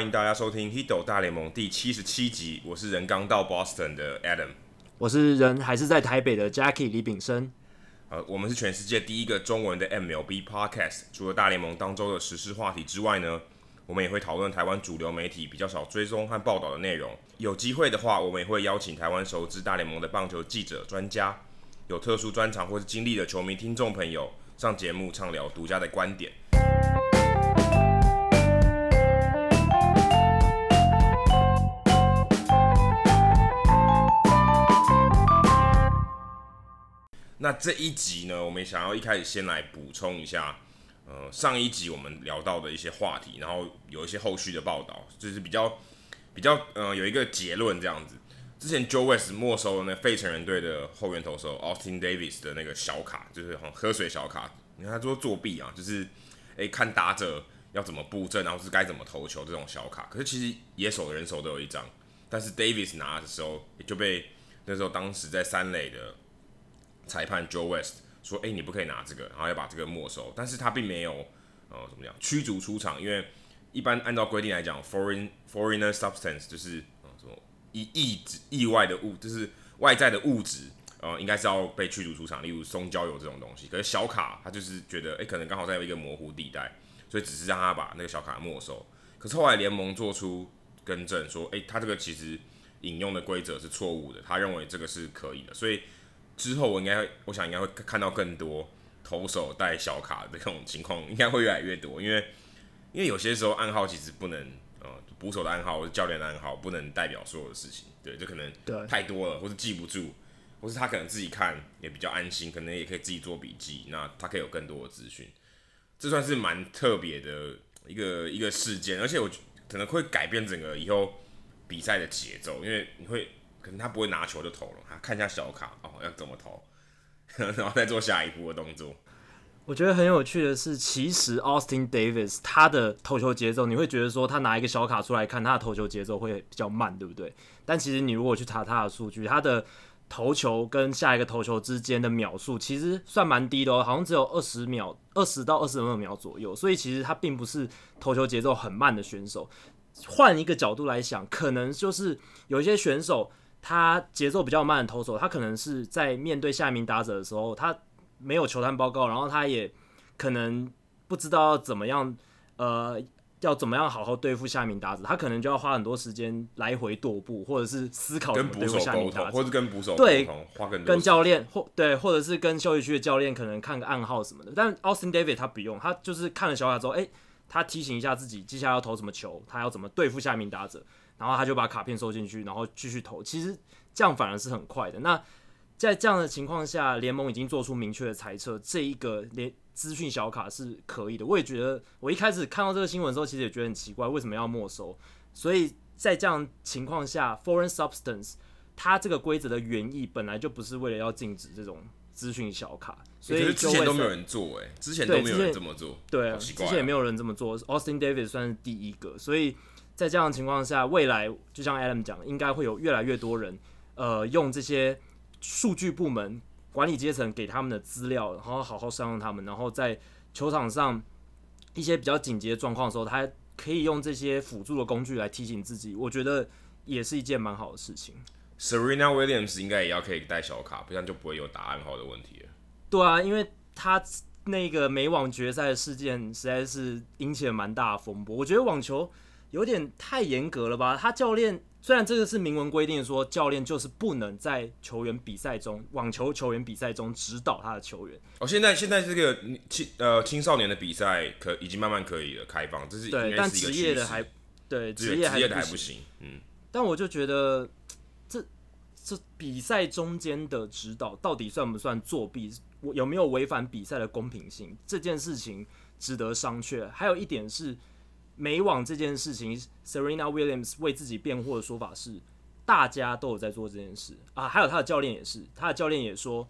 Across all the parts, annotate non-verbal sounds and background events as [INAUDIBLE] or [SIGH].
欢迎大家收听《Hido 大联盟》第七十七集。我是人刚到 Boston 的 Adam，我是人还是在台北的 Jackie 李炳生。呃，我们是全世界第一个中文的 MLB Podcast。除了大联盟当周的时事话题之外呢，我们也会讨论台湾主流媒体比较少追踪和报道的内容。有机会的话，我们也会邀请台湾熟知大联盟的棒球记者、专家，有特殊专长或是经历的球迷听众朋友上节目畅聊独家的观点。那这一集呢，我们想要一开始先来补充一下，呃，上一集我们聊到的一些话题，然后有一些后续的报道，就是比较比较呃有一个结论这样子。之前 Joe West 没收了那费城人队的后援投手 Austin Davis 的那个小卡，就是好像喝水小卡，你看他说作弊啊，就是诶看打者要怎么布阵，然后是该怎么投球这种小卡。可是其实野手的人手都有一张，但是 Davis 拿的时候也就被那时候当时在三垒的。裁判 Joe West 说：“哎、你不可以拿这个，然后要把这个没收。但是他并没有，呃，怎么讲，驱逐出场。因为一般按照规定来讲，foreign foreigner substance 就是呃什么意意质意外的物，就是外在的物质，呃，应该是要被驱逐出场。例如松焦油这种东西。可是小卡他就是觉得，哎、可能刚好在一个模糊地带，所以只是让他把那个小卡没收。可是后来联盟做出更正，说，哎、他这个其实引用的规则是错误的，他认为这个是可以的，所以。”之后我应该，我想应该会看到更多投手带小卡的这种情况，应该会越来越多。因为，因为有些时候暗号其实不能，呃，捕手的暗号或者教练的暗号不能代表所有的事情。对，就可能太多了，或是记不住，或是他可能自己看也比较安心，可能也可以自己做笔记。那他可以有更多的资讯，这算是蛮特别的一个一个事件，而且我可能会改变整个以后比赛的节奏，因为你会。可能他不会拿球就投了，他看一下小卡哦，要怎么投，[LAUGHS] 然后再做下一步的动作。我觉得很有趣的是，其实 Austin Davis 他的投球节奏，你会觉得说他拿一个小卡出来看，他的投球节奏会比较慢，对不对？但其实你如果去查他的数据，他的投球跟下一个投球之间的秒数其实算蛮低的哦，好像只有二十秒，二十到二十二秒左右。所以其实他并不是投球节奏很慢的选手。换一个角度来想，可能就是有一些选手。他节奏比较慢的投手，他可能是在面对下一名打者的时候，他没有球探报告，然后他也可能不知道要怎么样，呃，要怎么样好好对付下一名打者，他可能就要花很多时间来回踱步，或者是思考怎么对付下一名打者，或者跟捕手对花更多跟教练或对，或者是跟休息区的教练可能看个暗号什么的。但 Austin David 他不用，他就是看了小卡之后，哎，他提醒一下自己接下来要投什么球，他要怎么对付下一名打者。然后他就把卡片收进去，然后继续投。其实这样反而是很快的。那在这样的情况下，联盟已经做出明确的猜测，这一个连资讯小卡是可以的。我也觉得，我一开始看到这个新闻的时候，其实也觉得很奇怪，为什么要没收？所以在这样情况下，foreign substance 它这个规则的原意本来就不是为了要禁止这种资讯小卡，所以之前都没有人做，哎，之前都没有人这么做，对，之前也没有人这么做。Austin Davis 算是第一个，所以。在这样的情况下，未来就像 Adam 讲，应该会有越来越多人，呃，用这些数据部门管理阶层给他们的资料，然后好好善用他们，然后在球场上一些比较紧急的状况的时候，他可以用这些辅助的工具来提醒自己。我觉得也是一件蛮好的事情。Serena Williams 应该也要可以带小卡，不然就不会有打暗号的问题了。对啊，因为他那个美网决赛的事件实在是引起了蛮大的风波。我觉得网球。有点太严格了吧？他教练虽然这个是明文规定说，教练就是不能在球员比赛中，网球球员比赛中指导他的球员。哦，现在现在这个青呃青少年的比赛可已经慢慢可以了开放，这是对，但职业的还对职业还，还不行。嗯，但我就觉得这这比赛中间的指导到底算不算作弊？我有没有违反比赛的公平性？这件事情值得商榷。还有一点是。美网这件事情，Serena Williams 为自己辩护的说法是，大家都有在做这件事啊，还有他的教练也是，他的教练也说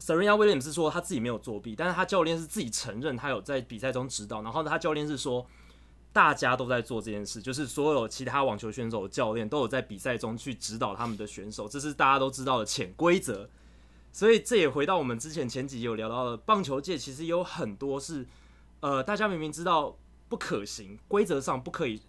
，Serena Williams 是说他自己没有作弊，但是他教练是自己承认他有在比赛中指导，然后他教练是说，大家都在做这件事，就是所有其他网球选手的教练都有在比赛中去指导他们的选手，这是大家都知道的潜规则，所以这也回到我们之前前几集有聊到的，棒球界其实有很多是，呃，大家明明知道。不可行，规则上不可以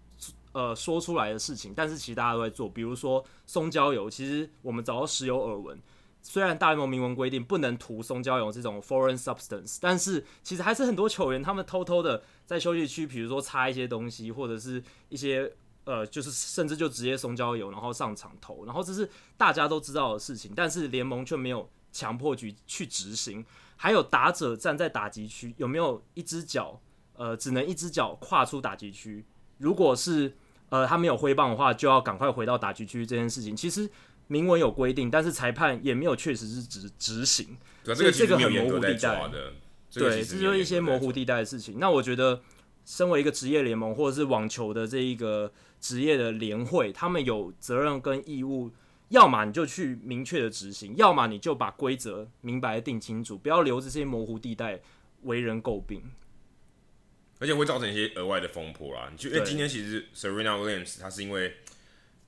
呃说出来的事情，但是其实大家都在做。比如说松焦油，其实我们早就时有耳闻。虽然大联盟明文规定不能涂松焦油这种 foreign substance，但是其实还是很多球员他们偷偷的在休息区，比如说擦一些东西，或者是一些呃，就是甚至就直接松焦油，然后上场投，然后这是大家都知道的事情，但是联盟却没有强迫局去执行。还有打者站在打击区，有没有一只脚呃，只能一只脚跨出打击区？如果是呃他没有挥棒的话，就要赶快回到打击区。这件事情其实。明文有规定，但是裁判也没有确实是执执行，所以这个很模糊地带的。对，这就是一些模糊地带的事情。那我觉得，身为一个职业联盟或者是网球的这一个职业的联会，他们有责任跟义务，要么你就去明确的执行，要么你就把规则明白定清楚，不要留着这些模糊地带为人诟病，而且会造成一些额外的风波啦。你就因为今天其实 Serena Williams 他是因为。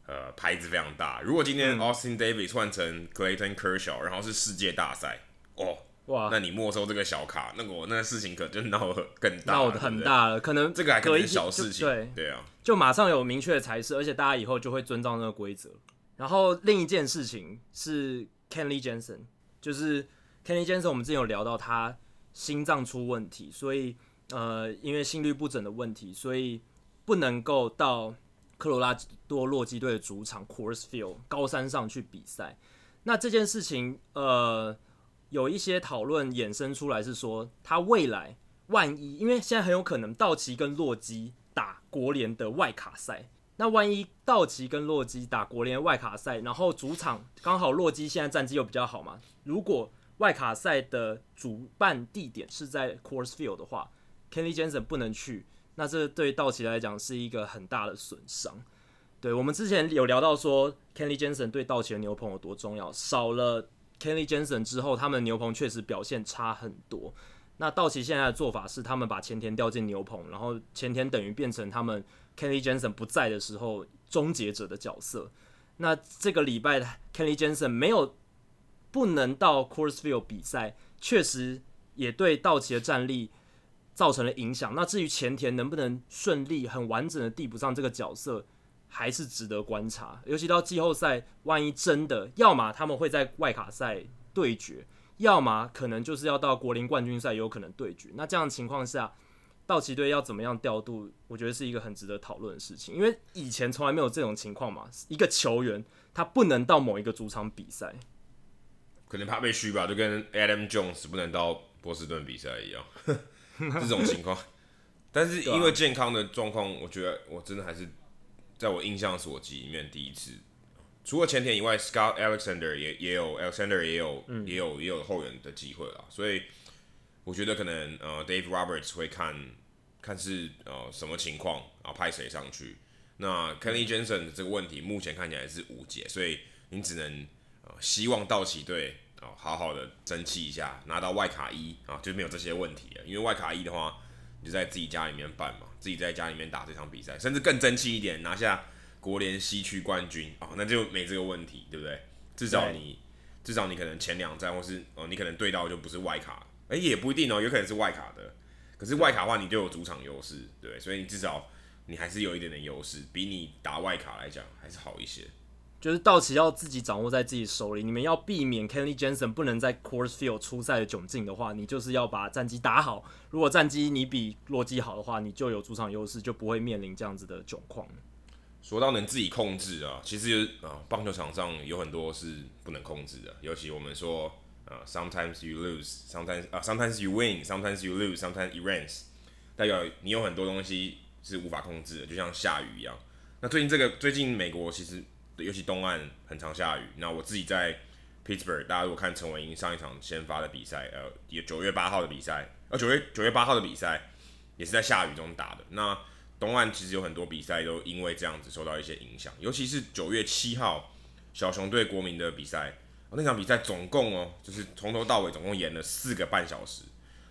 呃，牌子非常大。如果今天 Austin Davis 换成 Clayton Kershaw，然后是世界大赛，哦，哇，那你没收这个小卡，那我那个事情可就闹得更大，闹得很大了。可能这个还可以小事情，对对啊，就马上有明确的裁示，而且大家以后就会遵照那个规则。然后另一件事情是 Kenley Jensen，就是 Kenley Jensen，我们之前有聊到他心脏出问题，所以呃，因为心律不整的问题，所以不能够到。科罗拉多洛基队的主场 Coors Field 高山上去比赛，那这件事情，呃，有一些讨论衍生出来是说，他未来万一，因为现在很有可能道奇跟洛基打国联的外卡赛，那万一道奇跟洛基打国联外卡赛，然后主场刚好洛基现在战绩又比较好嘛，如果外卡赛的主办地点是在 Coors Field 的话，Kenley Jansen 不能去。那这对道奇来讲是一个很大的损伤。对，我们之前有聊到说，Kenley Jansen 对道奇的牛棚有多重要。少了 Kenley Jansen 之后，他们牛棚确实表现差很多。那道奇现在的做法是，他们把前田调进牛棚，然后前田等于变成他们 Kenley Jansen 不在的时候终结者的角色。那这个礼拜 Kenley Jansen 没有不能到 Coors Field 比赛，确实也对道奇的战力。造成了影响。那至于前田能不能顺利、很完整的递补上这个角色，还是值得观察。尤其到季后赛，万一真的，要么他们会在外卡赛对决，要么可能就是要到国联冠军赛有可能对决。那这样的情况下，道奇队要怎么样调度？我觉得是一个很值得讨论的事情。因为以前从来没有这种情况嘛，一个球员他不能到某一个主场比赛，可能怕被嘘吧，就跟 Adam Jones 不能到波士顿比赛一样。[LAUGHS] 这种情况，但是因为健康的状况，我觉得我真的还是在我印象所及里面第一次，除了前田以外，Scott Alexander 也也有 Alexander 也有、嗯、也有也有后援的机会啊，所以我觉得可能呃 Dave Roberts 会看看是呃什么情况，然后派谁上去。那 Kenley Jansen 的这个问题目前看起来是无解，所以你只能呃希望道奇队。哦，好好的争气一下，拿到外卡一啊，就没有这些问题了。因为外卡一的话，你就在自己家里面办嘛，自己在家里面打这场比赛，甚至更争气一点，拿下国联西区冠军啊，那就没这个问题，对不对？至少你，至少你可能前两站或是哦，你可能对到就不是外卡，诶，也不一定哦，有可能是外卡的。可是外卡的话，你就有主场优势，对，所以你至少你还是有一点点优势，比你打外卡来讲还是好一些。就是道奇要自己掌握在自己手里，你们要避免 Kenley Jansen 不能在 Coors Field 出赛的窘境的话，你就是要把战绩打好。如果战绩你比洛基好的话，你就有主场优势，就不会面临这样子的窘况。说到能自己控制啊，其实啊，棒球场上有很多是不能控制的，尤其我们说啊，sometimes you lose，sometimes 啊，sometimes you win，sometimes you lose，sometimes it rains，代表你有很多东西是无法控制的，就像下雨一样。那最近这个最近美国其实。尤其东岸很常下雨。那我自己在 Pittsburgh，大家如果看陈文英上一场先发的比赛，呃，也九月八号的比赛，呃，九月九月八号的比赛也是在下雨中打的。那东岸其实有很多比赛都因为这样子受到一些影响，尤其是九月七号小熊对国民的比赛，哦，那场比赛总共哦，就是从头到尾总共演了四个半小时，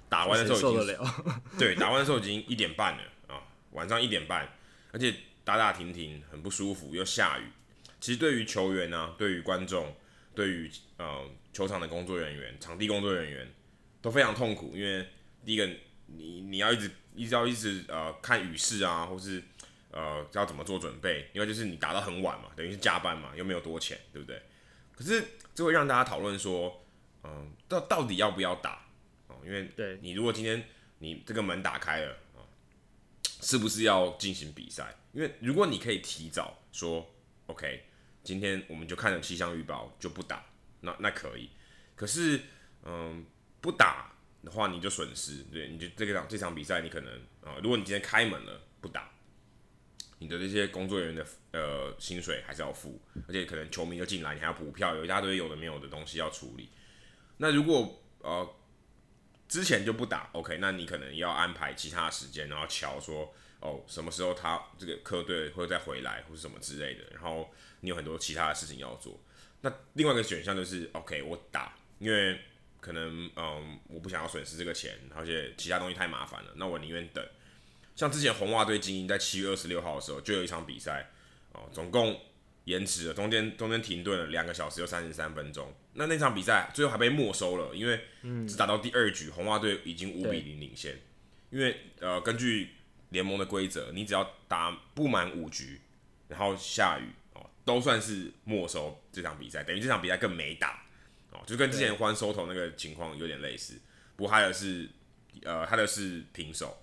打完的时候已经 [LAUGHS] 对，打完的时候已经一点半了啊，晚上一点半，而且打打停停，很不舒服，又下雨。其实对于球员啊，对于观众，对于呃球场的工作人员、场地工作人员都非常痛苦，因为第一个你你要一直一直要一直呃看雨势啊，或是呃要怎么做准备，因为就是你打到很晚嘛，等于是加班嘛，又没有多钱，对不对？可是这会让大家讨论说，嗯、呃，到到底要不要打哦？因为对你如果今天你这个门打开了啊，是不是要进行比赛？因为如果你可以提早说，OK，今天我们就看了气象预报就不打，那那可以。可是，嗯、不打的话你就损失，对，你就这个场这场比赛你可能啊、如果你今天开门了不打，你的这些工作人员的呃薪水还是要付，而且可能球迷就进来，你还要补票，有一大堆有的没有的东西要处理。那如果呃之前就不打，OK，那你可能要安排其他时间，然后瞧说。哦，什么时候他这个客队会再回来，或是什么之类的，然后你有很多其他的事情要做。那另外一个选项就是，OK，我打，因为可能嗯，我不想要损失这个钱，而且其他东西太麻烦了，那我宁愿等。像之前红袜队精英在七月二十六号的时候，就有一场比赛，哦，总共延迟了，中间中间停顿了两个小时又三十三分钟。那那场比赛最后还被没收了，因为只打到第二局，红袜队已经五比零领先。因为呃，根据联盟的规则，你只要打不满五局，然后下雨哦，都算是没收这场比赛，等于这场比赛更没打哦，就跟之前欢收头那个情况有点类似。不过他的是，呃，他的是平手。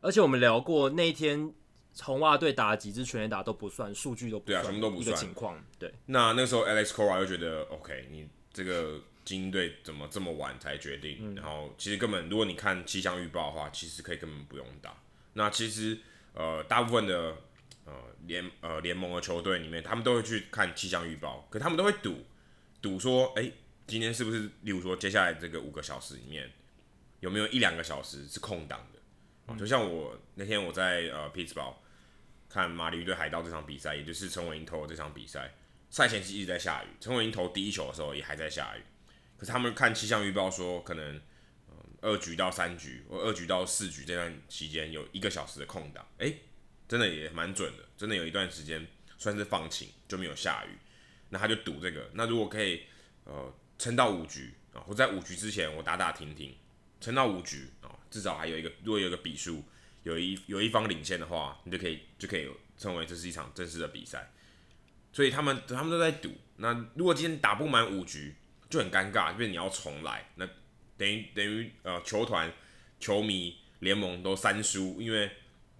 而且我们聊过那一天红袜队打了几支全垒打都不算，数据都不算，对啊，什么都不算情况。对，那那时候 Alex Cora 又觉得 OK，你这个精英队怎么这么晚才决定？嗯、然后其实根本如果你看气象预报的话，其实可以根本不用打。那其实，呃，大部分的呃联呃联盟的球队里面，他们都会去看气象预报，可他们都会赌赌说，哎，今天是不是，例如说接下来这个五个小时里面，有没有一两个小时是空档的？啊，就像我那天我在呃匹兹堡看马林鱼对海盗这场比赛，也就是陈伟霆投的这场比赛，赛前是一直在下雨，陈伟霆投第一球的时候也还在下雨，可是他们看气象预报说可能。二局到三局，或二局到四局这段期间有一个小时的空档，哎、真的也蛮准的，真的有一段时间算是放晴就没有下雨，那他就赌这个，那如果可以呃撑到五局啊，或在五局之前我打打停停，撑到五局啊，至少还有一个，如果有一个比数，有一有一方领先的话，你就可以就可以称为这是一场正式的比赛，所以他们他们都在赌，那如果今天打不满五局就很尴尬，因为你要重来那。等于等于呃，球团、球迷、联盟都三输，因为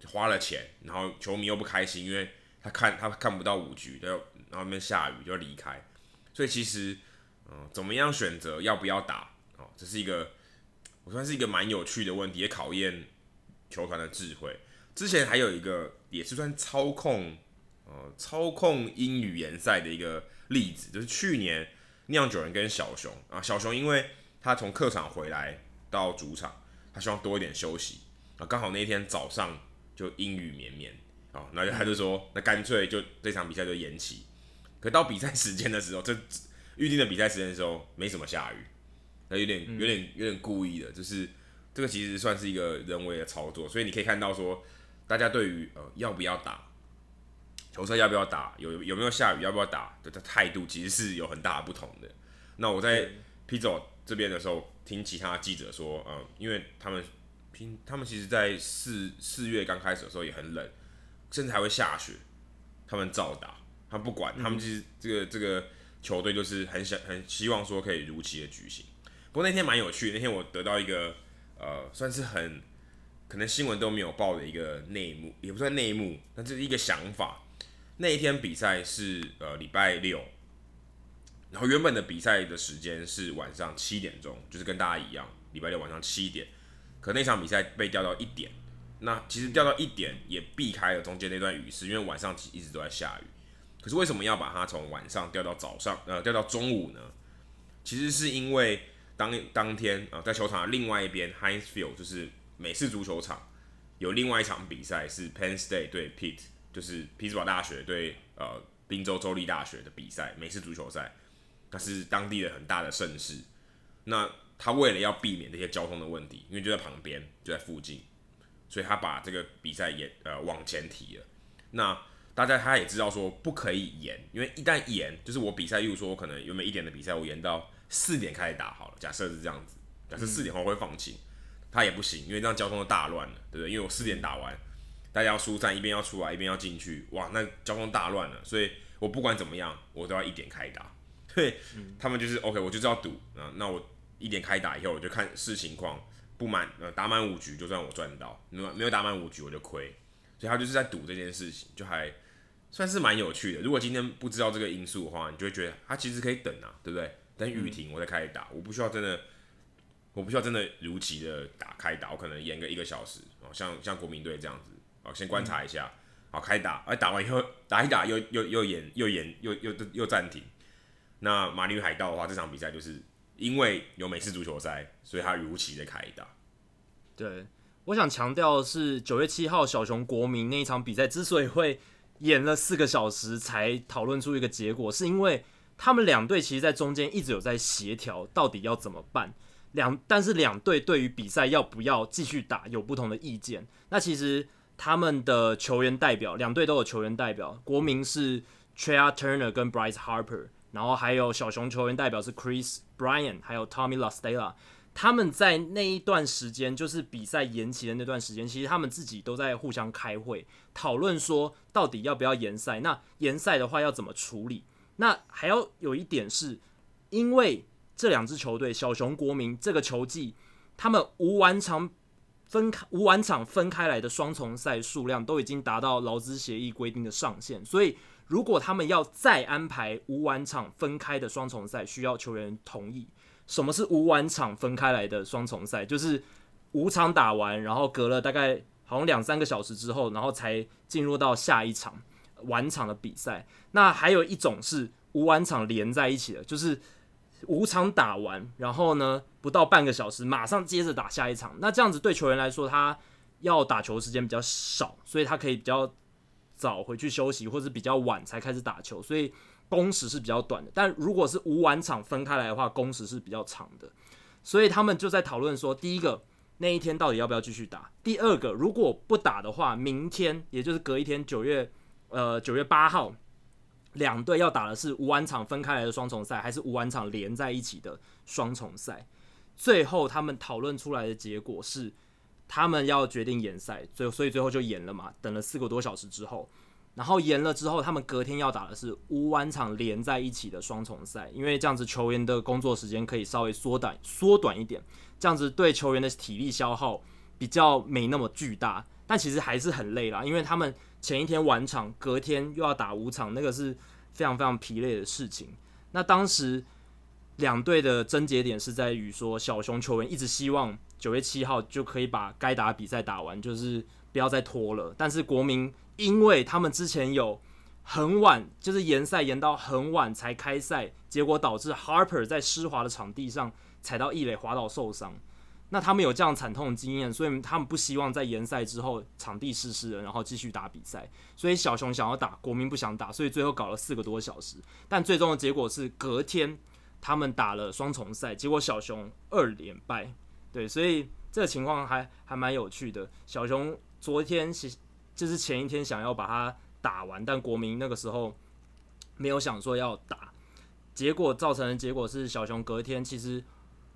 花了钱，然后球迷又不开心，因为他看他看不到五局，然后然后那边下雨就要离开，所以其实嗯、怎么样选择要不要打哦，这是一个我算是一个蛮有趣的问题，也考验球团的智慧。之前还有一个也是算操控呃操控英语联赛的一个例子，就是去年酿酒人跟小熊啊，小熊因为。他从客场回来到主场，他希望多一点休息啊。刚好那天早上就阴雨绵绵啊，那就他就说，那干脆就这场比赛就延期。可到比赛时间的时候，这预定的比赛时间的时候没什么下雨，那有点有点有点故意的，就是这个其实算是一个人为的操作。所以你可以看到说，大家对于呃要不要打球赛要不要打，有有没有下雨要不要打的态度，其实是有很大的不同的。那我在 Pizzo 这边的时候，听其他记者说，嗯，因为他们平，他们其实，在四四月刚开始的时候也很冷，甚至还会下雪，他们照打，他们不管，他们其实这个这个球队就是很想很希望说可以如期的举行。不过那天蛮有趣，那天我得到一个呃，算是很可能新闻都没有报的一个内幕，也不算内幕，那这是一个想法。那一天比赛是呃礼拜六。然后原本的比赛的时间是晚上七点钟，就是跟大家一样，礼拜六晚上七点。可那场比赛被调到一点，那其实调到一点也避开了中间那段雨势，因为晚上其一直都在下雨。可是为什么要把它从晚上调到早上，呃，调到中午呢？其实是因为当当天啊、在球场的另外一边，Heinz Field 就是美式足球场，有另外一场比赛是 Penn State 对 Pitt，就是匹兹堡大学对呃宾州州立大学的比赛，美式足球赛。它是当地的很大的盛事，那他为了要避免这些交通的问题，因为就在旁边，就在附近，所以他把这个比赛延呃往前提了。那大家他也知道说不可以延，因为一旦延，就是我比赛，例如说我可能原本一点的比赛，我延到四点开始打好了，假设是这样子，假设四点后会放晴，他也不行，因为这样交通就大乱了，对不对？因为我四点打完，大家要疏散，一边要出来，一边要进去，哇，那交通大乱了。所以我不管怎么样，我都要一点开打。对，他们就是 OK，我就知道赌啊，那我一点开打以后，我就看视情况，不满呃打满五局就算我赚到，没有没有打满五局我就亏。所以他就是在赌这件事情，就还算是蛮有趣的。如果今天不知道这个因素的话，你就会觉得他其实可以等啊，对不对？等雨停我再开始打，我不需要真的。我不需要真的如期的打开打，我可能延个一个小时哦，像像国民队这样子哦，先观察一下，好开打，哎打完以后打一打又又又延又延又又又暂停。那马里鱼海盗的话，这场比赛就是因为有美式足球赛，所以他如期的开打。对，我想强调的是九月七号小熊国民那一场比赛之所以会延了四个小时才讨论出一个结果，是因为他们两队其实，在中间一直有在协调，到底要怎么办。两，但是两队对于比赛要不要继续打有不同的意见。那其实他们的球员代表，两队都有球员代表。国民是 Trea Turner 跟 Bryce Harper，然后还有小熊球员代表是 Chris Bryan，还有 Tommy La Stella。他们在那一段时间，就是比赛延期的那段时间，其实他们自己都在互相开会讨论说，到底要不要延赛。那延赛的话要怎么处理？那还要有一点是，因为。这两支球队，小熊、国民这个球季，他们无完场分开、无完场分开来的双重赛数量都已经达到劳资协议规定的上限。所以，如果他们要再安排无晚场分开的双重赛，需要球员同意。什么是无晚场分开来的双重赛？就是五场打完，然后隔了大概好像两三个小时之后，然后才进入到下一场晚场的比赛。那还有一种是无晚场连在一起的，就是。五场打完，然后呢，不到半个小时，马上接着打下一场。那这样子对球员来说，他要打球时间比较少，所以他可以比较早回去休息，或者比较晚才开始打球，所以工时是比较短的。但如果是无完场分开来的话，工时是比较长的。所以他们就在讨论说，第一个那一天到底要不要继续打？第二个，如果不打的话，明天也就是隔一天，九月呃九月八号。两队要打的是无完场分开来的双重赛，还是无完场连在一起的双重赛？最后他们讨论出来的结果是，他们要决定延赛，最所以最后就延了嘛。等了四个多小时之后，然后延了之后，他们隔天要打的是五晚场连在一起的双重赛，因为这样子球员的工作时间可以稍微缩短缩短一点，这样子对球员的体力消耗比较没那么巨大，但其实还是很累啦，因为他们。前一天完场，隔天又要打五场，那个是非常非常疲累的事情。那当时两队的症结点是在于说，小熊球员一直希望九月七号就可以把该打的比赛打完，就是不要再拖了。但是国民因为他们之前有很晚，就是延赛延到很晚才开赛，结果导致 Harper 在湿滑的场地上踩到异垒滑倒受伤。那他们有这样惨痛的经验，所以他们不希望在延赛之后场地湿湿的，然后继续打比赛。所以小熊想要打，国民不想打，所以最后搞了四个多小时。但最终的结果是隔天他们打了双重赛，结果小熊二连败。对，所以这个情况还还蛮有趣的。小熊昨天其实就是前一天想要把它打完，但国民那个时候没有想说要打，结果造成的结果是小熊隔天其实。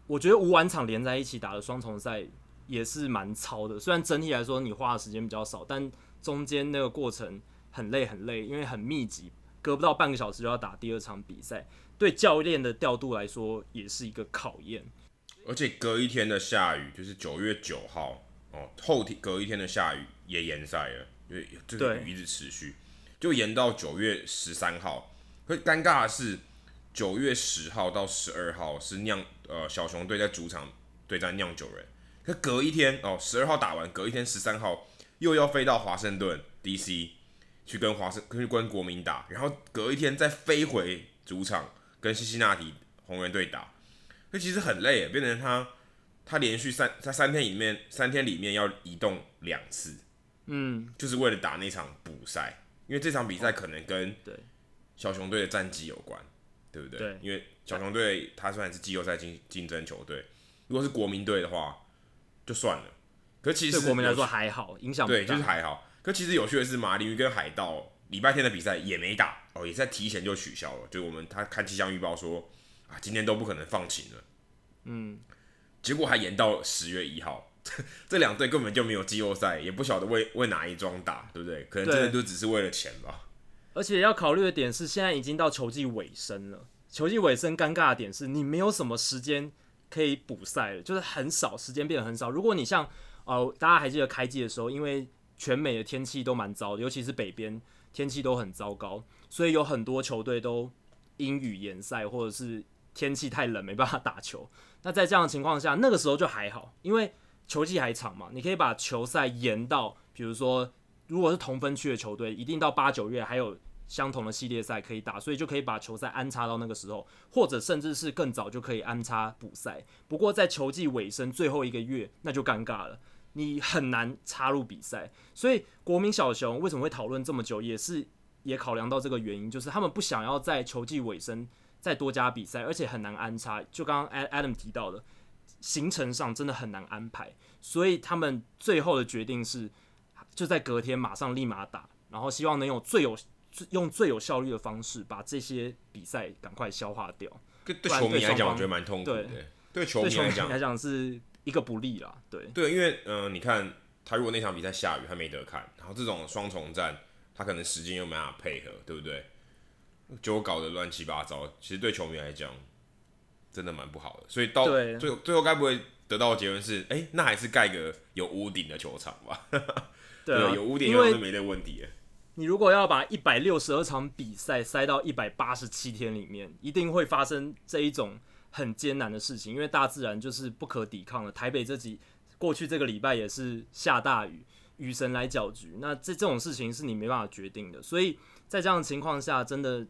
我觉得五晚场连在一起打的双重赛也是蛮超的，虽然整体来说你花的时间比较少，但中间那个过程很累很累，因为很密集，隔不到半个小时就要打第二场比赛，对教练的调度来说也是一个考验。而且隔一天的下雨，就是九月九号哦，后天隔一天的下雨也延赛了，因为这个雨一直持续，就延到九月十三号。会尴尬的是。九月十号到十二号是酿呃小熊队在主场对战酿酒人，可隔一天哦，十二号打完，隔一天十三号又要飞到华盛顿 DC 去跟华盛去跟国民打，然后隔一天再飞回主场跟西西那提红人队打，那其实很累，变成他他连续三在三天里面三天里面要移动两次，嗯，就是为了打那场补赛，因为这场比赛可能跟小熊队的战绩有关。对不对？对，因为小熊队他虽然是季后赛竞竞争球队，如果是国民队的话就算了。可其实对国民来说还好，影响。对，就是还好。可其实有趣的是，马林鱼跟海盗礼拜天的比赛也没打哦，也在提前就取消了。就我们他看气象预报说啊，今天都不可能放晴了。嗯，结果还延到十月一号，[LAUGHS] 这两队根本就没有季后赛，也不晓得为为哪一桩打，对不对？可能真的就只是为了钱吧。而且要考虑的点是，现在已经到球季尾声了。球季尾声尴尬的点是你没有什么时间可以补赛了，就是很少时间变得很少。如果你像呃，大家还记得开季的时候，因为全美的天气都蛮糟的，尤其是北边天气都很糟糕，所以有很多球队都阴雨延赛，或者是天气太冷没办法打球。那在这样的情况下，那个时候就还好，因为球季还长嘛，你可以把球赛延到，比如说如果是同分区的球队，一定到八九月还有。相同的系列赛可以打，所以就可以把球赛安插到那个时候，或者甚至是更早就可以安插补赛。不过在球季尾声最后一个月，那就尴尬了，你很难插入比赛。所以国民小熊为什么会讨论这么久，也是也考量到这个原因，就是他们不想要在球季尾声再多加比赛，而且很难安插。就刚刚 Adam 提到的，行程上真的很难安排，所以他们最后的决定是就在隔天马上立马打，然后希望能有最有。用最有效率的方式把这些比赛赶快消化掉。对球迷来讲，我觉得蛮痛苦的。对球迷来讲，来讲是一个不利啦。对对，因为嗯、呃，你看他如果那场比赛下雨，他没得看，然后这种双重战，他可能时间又没办法配合，对不对？就搞得乱七八糟。其实对球迷来讲，真的蛮不好的。所以到最后最后该不会得到的结论是，哎、欸，那还是盖个有屋顶的球场吧？[LAUGHS] 对，啊、有屋顶应该是没这问题。你如果要把一百六十二场比赛塞到一百八十七天里面，一定会发生这一种很艰难的事情，因为大自然就是不可抵抗的。台北这几过去这个礼拜也是下大雨，雨神来搅局，那这这种事情是你没办法决定的。所以在这样的情况下，真的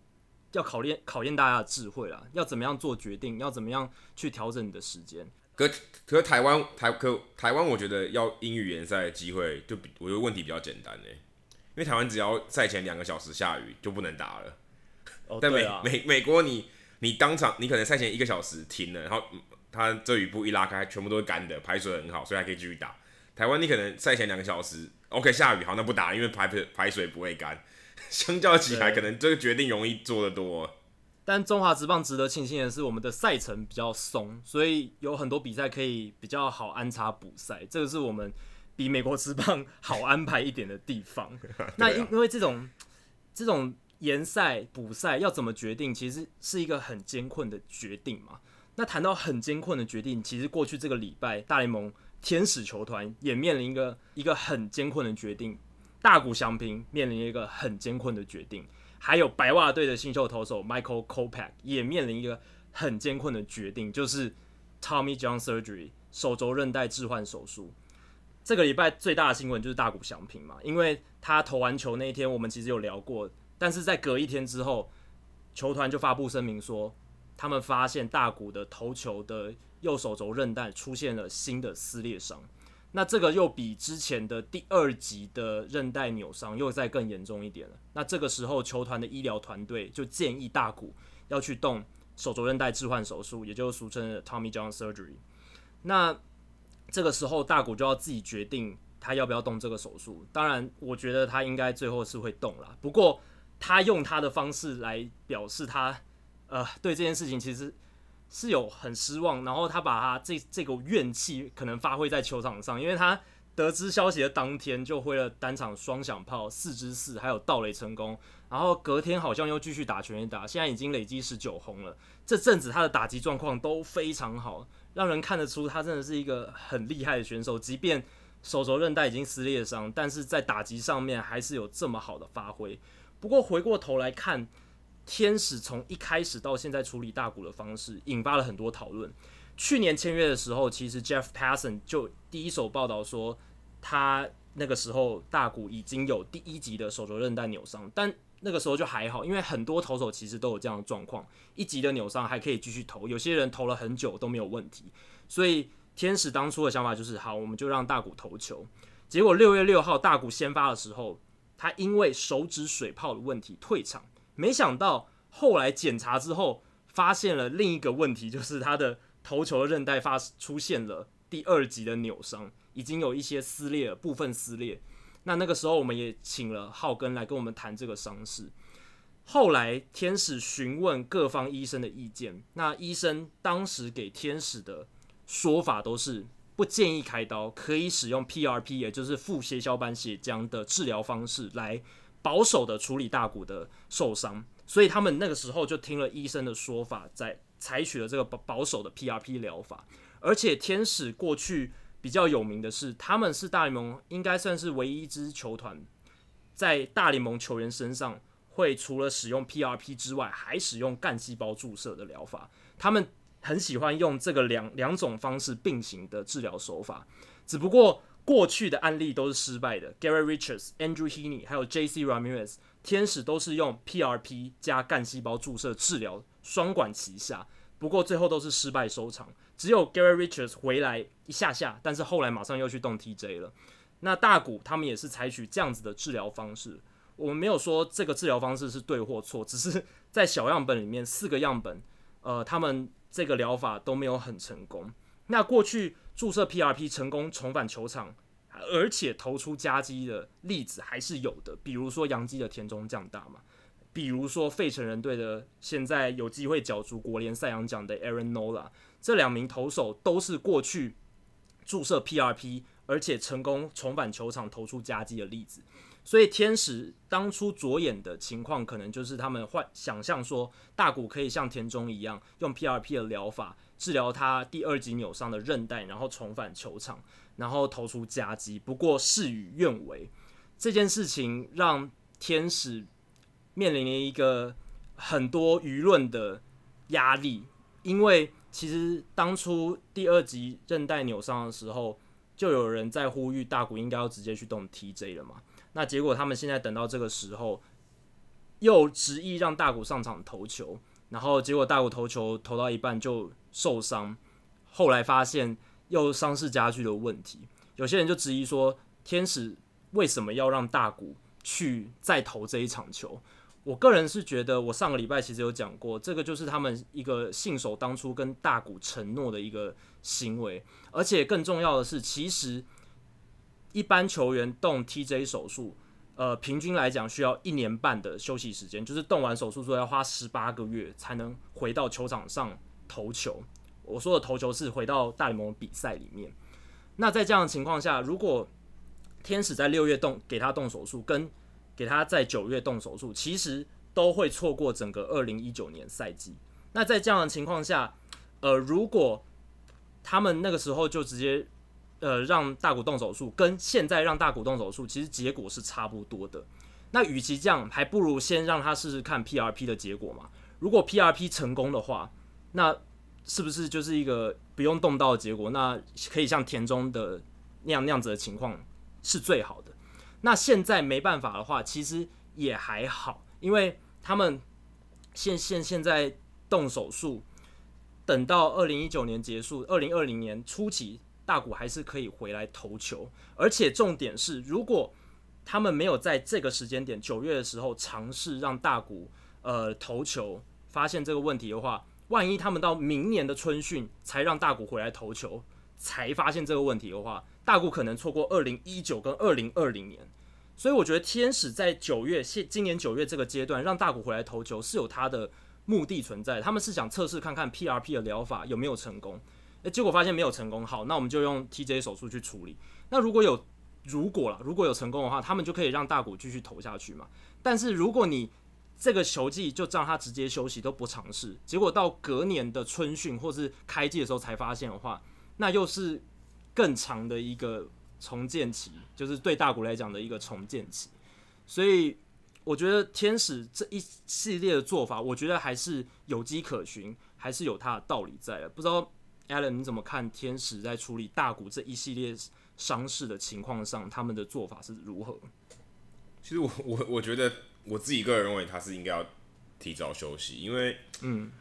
要考验考验大家的智慧啦，要怎么样做决定，要怎么样去调整你的时间。可可台湾台可台湾，我觉得要英语联赛的机会，就比我觉得问题比较简单呢。因为台湾只要赛前两个小时下雨就不能打了，哦、[LAUGHS] 但美美美国你你当场你可能赛前一个小时停了，然后它这雨布一拉开，全部都是干的，排水很好，所以还可以继续打。台湾你可能赛前两个小时，OK 下雨好，那不打，因为排排水不会干。[LAUGHS] 相较起来，可能这个决定容易做得多。但中华职棒值得庆幸的是，我们的赛程比较松，所以有很多比赛可以比较好安插补赛，这个是我们。比美国职棒好安排一点的地方，[LAUGHS] 那因因为这种这种延赛补赛要怎么决定，其实是一个很艰困的决定嘛。那谈到很艰困的决定，其实过去这个礼拜大联盟天使球团也面临一个一个很艰困的决定，大谷翔平面临一个很艰困的决定，还有白袜队的新秀投手 Michael Kopech 也面临一个很艰困的决定，就是 Tommy John Surgery 手肘韧带置换手术。这个礼拜最大的新闻就是大谷翔平嘛，因为他投完球那一天，我们其实有聊过，但是在隔一天之后，球团就发布声明说，他们发现大谷的投球的右手肘韧带出现了新的撕裂伤，那这个又比之前的第二级的韧带扭伤又再更严重一点了。那这个时候，球团的医疗团队就建议大谷要去动手肘韧带置换手术，也就是俗称的 Tommy John Surgery。那这个时候，大谷就要自己决定他要不要动这个手术。当然，我觉得他应该最后是会动啦。不过，他用他的方式来表示他，呃，对这件事情其实是有很失望。然后，他把他这这个怨气可能发挥在球场上，因为他得知消息的当天就挥了单场双响炮四支四，还有盗垒成功。然后隔天好像又继续打全垒打，现在已经累积十九轰了。这阵子他的打击状况都非常好。让人看得出他真的是一个很厉害的选手，即便手肘韧带已经撕裂伤，但是在打击上面还是有这么好的发挥。不过回过头来看，天使从一开始到现在处理大谷的方式，引发了很多讨论。去年签约的时候，其实 Jeff Passan 就第一手报道说，他那个时候大谷已经有第一级的手肘韧带扭伤，但那个时候就还好，因为很多投手其实都有这样的状况，一级的扭伤还可以继续投，有些人投了很久都没有问题。所以天使当初的想法就是，好，我们就让大谷投球。结果六月六号大谷先发的时候，他因为手指水泡的问题退场，没想到后来检查之后发现了另一个问题，就是他的投球韧带发出现了第二级的扭伤，已经有一些撕裂了，部分撕裂。那那个时候，我们也请了浩根来跟我们谈这个伤势。后来天使询问各方医生的意见，那医生当时给天使的说法都是不建议开刀，可以使用 PRP，也就是副血小板血浆的治疗方式来保守的处理大骨的受伤。所以他们那个时候就听了医生的说法，在采取了这个保保守的 PRP 疗法。而且天使过去比较有名的是，他们是大联盟应该算是唯一一支球团，在大联盟球员身上会除了使用 PRP 之外，还使用干细胞注射的疗法。他们很喜欢用这个两两种方式并行的治疗手法。只不过过去的案例都是失败的，Garrett Richards、Andrew Heaney 还有 JC Ramirez，天使都是用 PRP 加干细胞注射治疗，双管齐下。不过最后都是失败收场。只有 Garrett Richards 回来一下下，但是后来马上又去动 TJ 了。那大谷他们也是采取这样子的治疗方式。我们没有说这个治疗方式是对或错，只是在小样本里面四个样本，呃，他们这个疗法都没有很成功。那过去注射 PRP 成功重返球场，而且投出夹击的例子还是有的，比如说洋基的田中将大嘛，比如说费城人队的现在有机会角逐国联赛扬奖的 Aaron Nola。这两名投手都是过去注射 PRP，而且成功重返球场投出夹击的例子。所以天使当初着眼的情况，可能就是他们幻想象说大谷可以像田中一样，用 PRP 的疗法治疗他第二级扭伤的韧带，然后重返球场，然后投出佳绩。不过事与愿违，这件事情让天使面临了一个很多舆论的压力，因为。其实当初第二级韧带扭伤的时候，就有人在呼吁大谷应该要直接去动 TJ 了嘛。那结果他们现在等到这个时候，又执意让大谷上场投球，然后结果大谷投球投到一半就受伤，后来发现又伤势加剧的问题。有些人就质疑说，天使为什么要让大谷去再投这一场球？我个人是觉得，我上个礼拜其实有讲过，这个就是他们一个信守当初跟大谷承诺的一个行为，而且更重要的是，其实一般球员动 TJ 手术，呃，平均来讲需要一年半的休息时间，就是动完手术之后要花十八个月才能回到球场上投球。我说的投球是回到大联盟比赛里面。那在这样的情况下，如果天使在六月动给他动手术，跟给他在九月动手术，其实都会错过整个二零一九年赛季。那在这样的情况下，呃，如果他们那个时候就直接呃让大股动手术，跟现在让大股动手术，其实结果是差不多的。那与其这样，还不如先让他试试看 PRP 的结果嘛。如果 PRP 成功的话，那是不是就是一个不用动刀的结果？那可以像田中的那样那样子的情况是最好的。那现在没办法的话，其实也还好，因为他们现现现在动手术，等到二零一九年结束，二零二零年初期，大谷还是可以回来投球。而且重点是，如果他们没有在这个时间点九月的时候尝试让大谷呃投球，发现这个问题的话，万一他们到明年的春训才让大谷回来投球，才发现这个问题的话。大谷可能错过二零一九跟二零二零年，所以我觉得天使在九月现今年九月这个阶段让大谷回来投球是有他的目的存在。他们是想测试看看 PRP 的疗法有没有成功，诶，结果发现没有成功。好，那我们就用 TJ 手术去处理。那如果有如果了，如果有成功的话，他们就可以让大谷继续投下去嘛。但是如果你这个球季就让他直接休息都不尝试，结果到隔年的春训或是开季的时候才发现的话，那又是。更长的一个重建期，就是对大谷来讲的一个重建期，所以我觉得天使这一系列的做法，我觉得还是有迹可循，还是有它的道理在的。不知道 Alan 你怎么看天使在处理大谷这一系列伤势的情况上，他们的做法是如何？其实我我我觉得我自己个人认为他是应该要提早休息，因为嗯，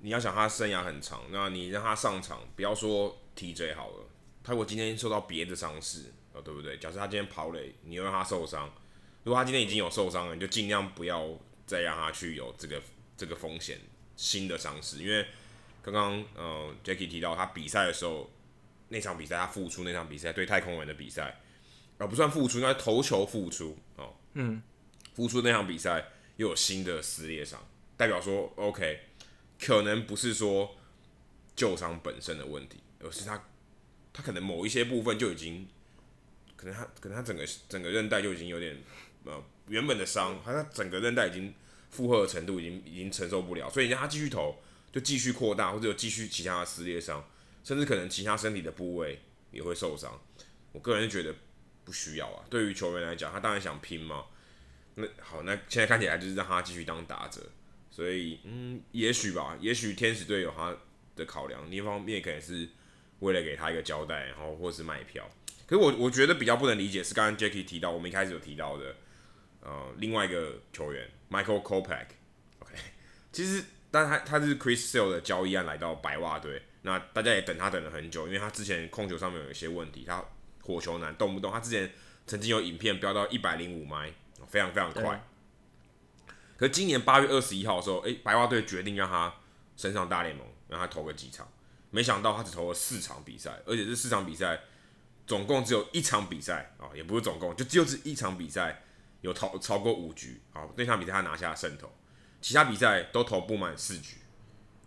你要想他生涯很长，那你让他上场，不要说 TJ 好了。他如果今天受到别的伤势，哦，对不对？假设他今天跑垒，你又让他受伤，如果他今天已经有受伤了，你就尽量不要再让他去有这个这个风险新的伤势，因为刚刚呃 Jackie 提到他比赛的时候，那场比赛他复出那场比赛对太空人的比赛，而不算复出，那投球复出哦，嗯，复出那场比赛又有新的撕裂伤，代表说 OK，可能不是说旧伤本身的问题，而是他。他可能某一些部分就已经，可能他可能他整个整个韧带就已经有点呃原本的伤，他整个韧带已经负荷的程度已经已经承受不了，所以让他继续投就继续扩大，或者有继续其他的撕裂伤，甚至可能其他身体的部位也会受伤。我个人觉得不需要啊，对于球员来讲，他当然想拼嘛。那好，那现在看起来就是让他继续当打者，所以嗯，也许吧，也许天使队有他的考量，另一方面可能是为了给他一个交代，然后或是卖票。可是我我觉得比较不能理解是刚刚 Jacky 提到，我们一开始有提到的，呃，另外一个球员 Michael Kopech，OK，、OK，、其实但他他是 Chris Sale 的交易案来到白袜队，那大家也等他等了很久，因为他之前控球上面有一些问题，他火球男动不动，他之前曾经有影片飙到一百零五迈。非常非常快，可今年八月二十一号的时候，诶、欸，白袜队决定让他升上大联盟，让他投个几场，没想到他只投了四场比赛，而且这四场比赛总共只有一场比赛啊，也不是总共，就只有这一场比赛有投超过五局，好，那场比赛他拿下胜投，其他比赛都投不满四局，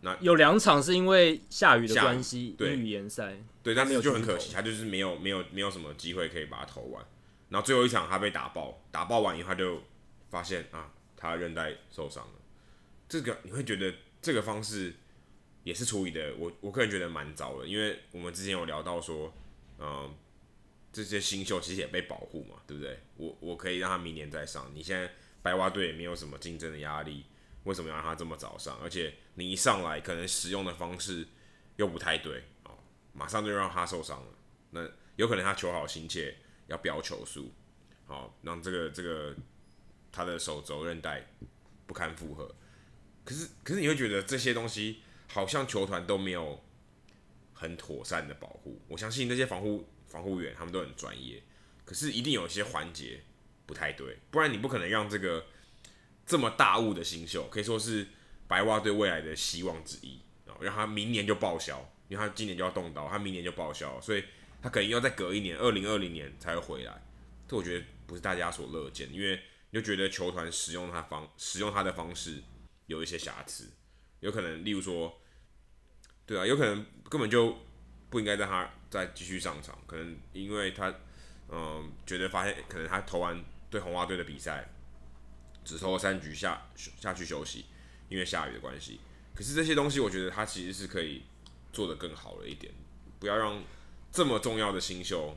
那有两场是因为下雨的关系，对，语言赛，对，但是就很可惜，他就是没有没有没有什么机会可以把它投完。然后最后一场他被打爆，打爆完以后他就发现啊，他韧带受伤了。这个你会觉得这个方式也是处理的，我我个人觉得蛮糟的，因为我们之前有聊到说，嗯，这些新秀其实也被保护嘛，对不对？我我可以让他明年再上。你现在白袜队也没有什么竞争的压力，为什么要让他这么早上？而且你一上来可能使用的方式又不太对啊，马上就让他受伤了。那有可能他求好心切。要飙球速，好让这个这个他的手肘韧带不堪负荷。可是可是你会觉得这些东西好像球团都没有很妥善的保护。我相信那些防护防护员他们都很专业，可是一定有一些环节不太对，不然你不可能让这个这么大物的新秀可以说是白袜队未来的希望之一，然后让他明年就报销，因为他今年就要动刀，他明年就报销，所以。他可能要再隔一年，二零二零年才会回来，这我觉得不是大家所乐见，因为你就觉得球团使用他方使用他的方式有一些瑕疵，有可能例如说，对啊，有可能根本就不应该让他再继续上场，可能因为他嗯觉得发现可能他投完对红袜队的比赛只投了三局下下去休息，因为下雨的关系，可是这些东西我觉得他其实是可以做得更好了一点，不要让。这么重要的新秀，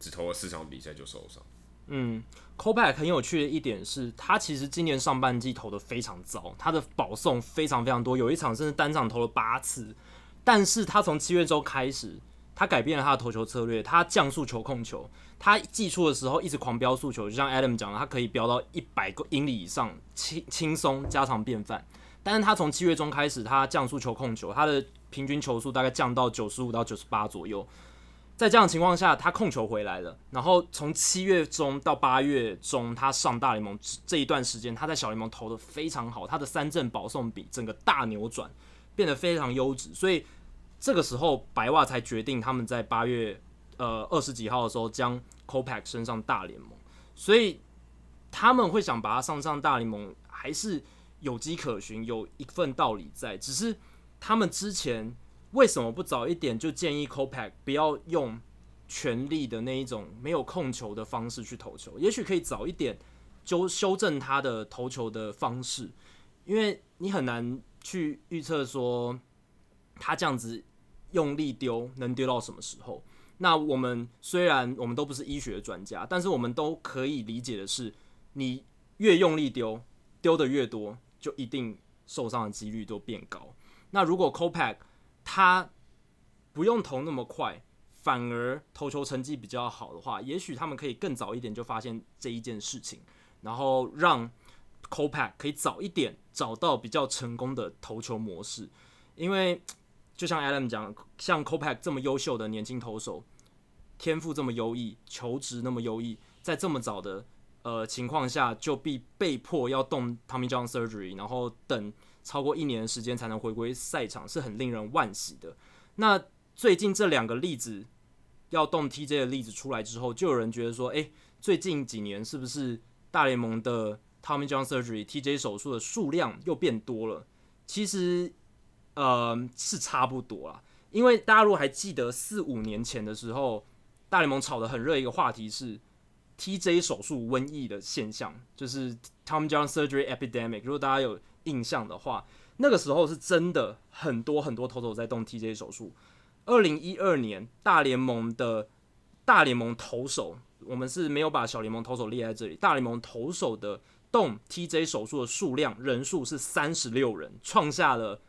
只投了四场比赛就受伤。嗯，Kopech 很有趣的一点是，他其实今年上半季投的非常糟，他的保送非常非常多，有一场甚至单场投了八次。但是他从七月周开始，他改变了他的投球策略，他降速球控球，他季初的时候一直狂飙速球，就像 Adam 讲的，他可以飙到一百个英里以上，轻轻松家常便饭。但是他从七月中开始，他降速球控球，他的平均球速大概降到九十五到九十八左右。在这样的情况下，他控球回来了。然后从七月中到八月中，他上大联盟这一段时间，他在小联盟投的非常好，他的三振保送比整个大扭转，变得非常优质。所以这个时候，白袜才决定他们在八月呃二十几号的时候将 Kopech 升上大联盟。所以他们会想把他上上大联盟，还是有迹可循，有一份道理在。只是他们之前。为什么不早一点就建议 Kopech 不要用全力的那一种没有控球的方式去投球？也许可以早一点就修正他的投球的方式，因为你很难去预测说他这样子用力丢能丢到什么时候。那我们虽然我们都不是医学专家，但是我们都可以理解的是，你越用力丢，丢的越多，就一定受伤的几率都变高。那如果 COPAC 他不用投那么快，反而投球成绩比较好的话，也许他们可以更早一点就发现这一件事情，然后让 COPAC 可以早一点找到比较成功的投球模式。因为就像 Adam 讲，像 Copeck 这么优秀的年轻投手，天赋这么优异，球质那么优异，在这么早的呃情况下就必被迫要动 Tommy John Surgery，然后等。超过一年的时间才能回归赛场，是很令人惋惜的。那最近这两个例子要动 TJ 的例子出来之后，就有人觉得说，诶、最近几年是不是大联盟的 Tommy John Surgery TJ 手术的数量又变多了？其实，呃，是差不多啦。因为大家如果还记得四五年前的时候，大联盟炒得很热一个话题是 TJ 手术瘟疫的现象，就是 Tom John Surgery Epidemic。如果大家有印象的话，那个时候是真的很多很多投手在动 TJ 手术。二零一二年大联盟的大联盟投手，我们是没有把小联盟投手列在这里。大联盟投手的动 TJ 手术的数量人数是三十六人，创下了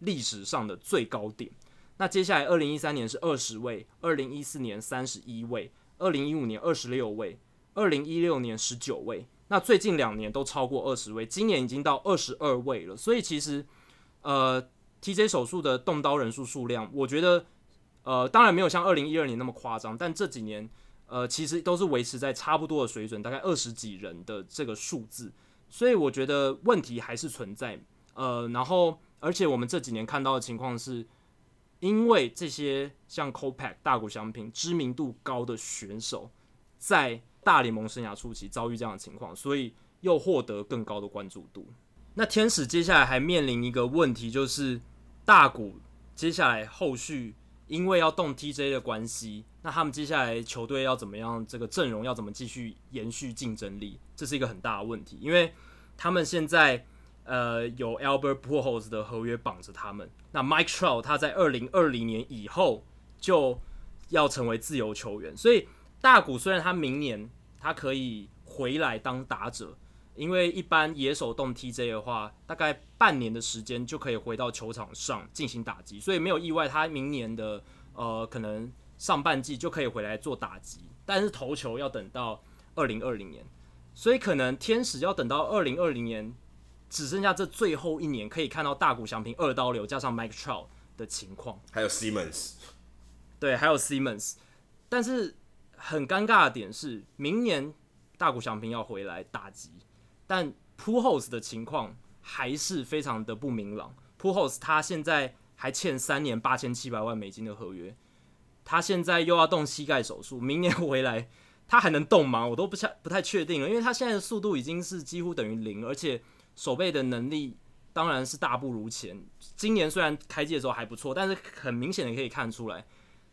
历史上的最高点。那接下来，二零一三年是二十位，二零一四年三十一位，二零一五年二十六位，二零一六年十九位。那最近两年都超过二十位，今年已经到二十二位了。所以其实，呃，TJ 手术的动刀人数数量，我觉得，呃，当然没有像二零一二年那么夸张，但这几年，呃，其实都是维持在差不多的水准，大概二十几人的这个数字。所以我觉得问题还是存在。呃，然后而且我们这几年看到的情况是。因为这些像 Kopech 大谷翔平知名度高的选手，在大联盟生涯初期遭遇这样的情况，所以又获得更高的关注度。那天使接下来还面临一个问题，就是大谷接下来后续因为要动 TJ 的关系，那他们接下来球队要怎么样？这个阵容要怎么继续延续竞争力？这是一个很大的问题，因为他们现在。呃，有 Albert Pujols 的合约绑着他们。那 Mike Trout 他在二零二零年以后就要成为自由球员，所以大谷虽然他明年他可以回来当打者，因为一般野手动 TJ 的话，大概半年的时间就可以回到球场上进行打击，所以没有意外，他明年的呃可能上半季就可以回来做打击，但是投球要等到二零二零年，所以可能天使要等到二零二零年。只剩下这最后一年可以看到大谷翔平二刀流加上 Mike Trout 的情况，还有 Simmons，对，还有 Simmons，但是很尴尬的点是，明年大谷翔平要回来打击，但 Pujols 的情况还是非常的不明朗。Pujols 他现在还欠三年八千七百万美金的合约，他现在又要动膝盖手术，明年回来他还能动吗？我都不太不太确定了，因为他现在的速度已经是几乎等于零，而且。守备的能力当然是大不如前。今年虽然开季的时候还不错，但是很明显的可以看出来，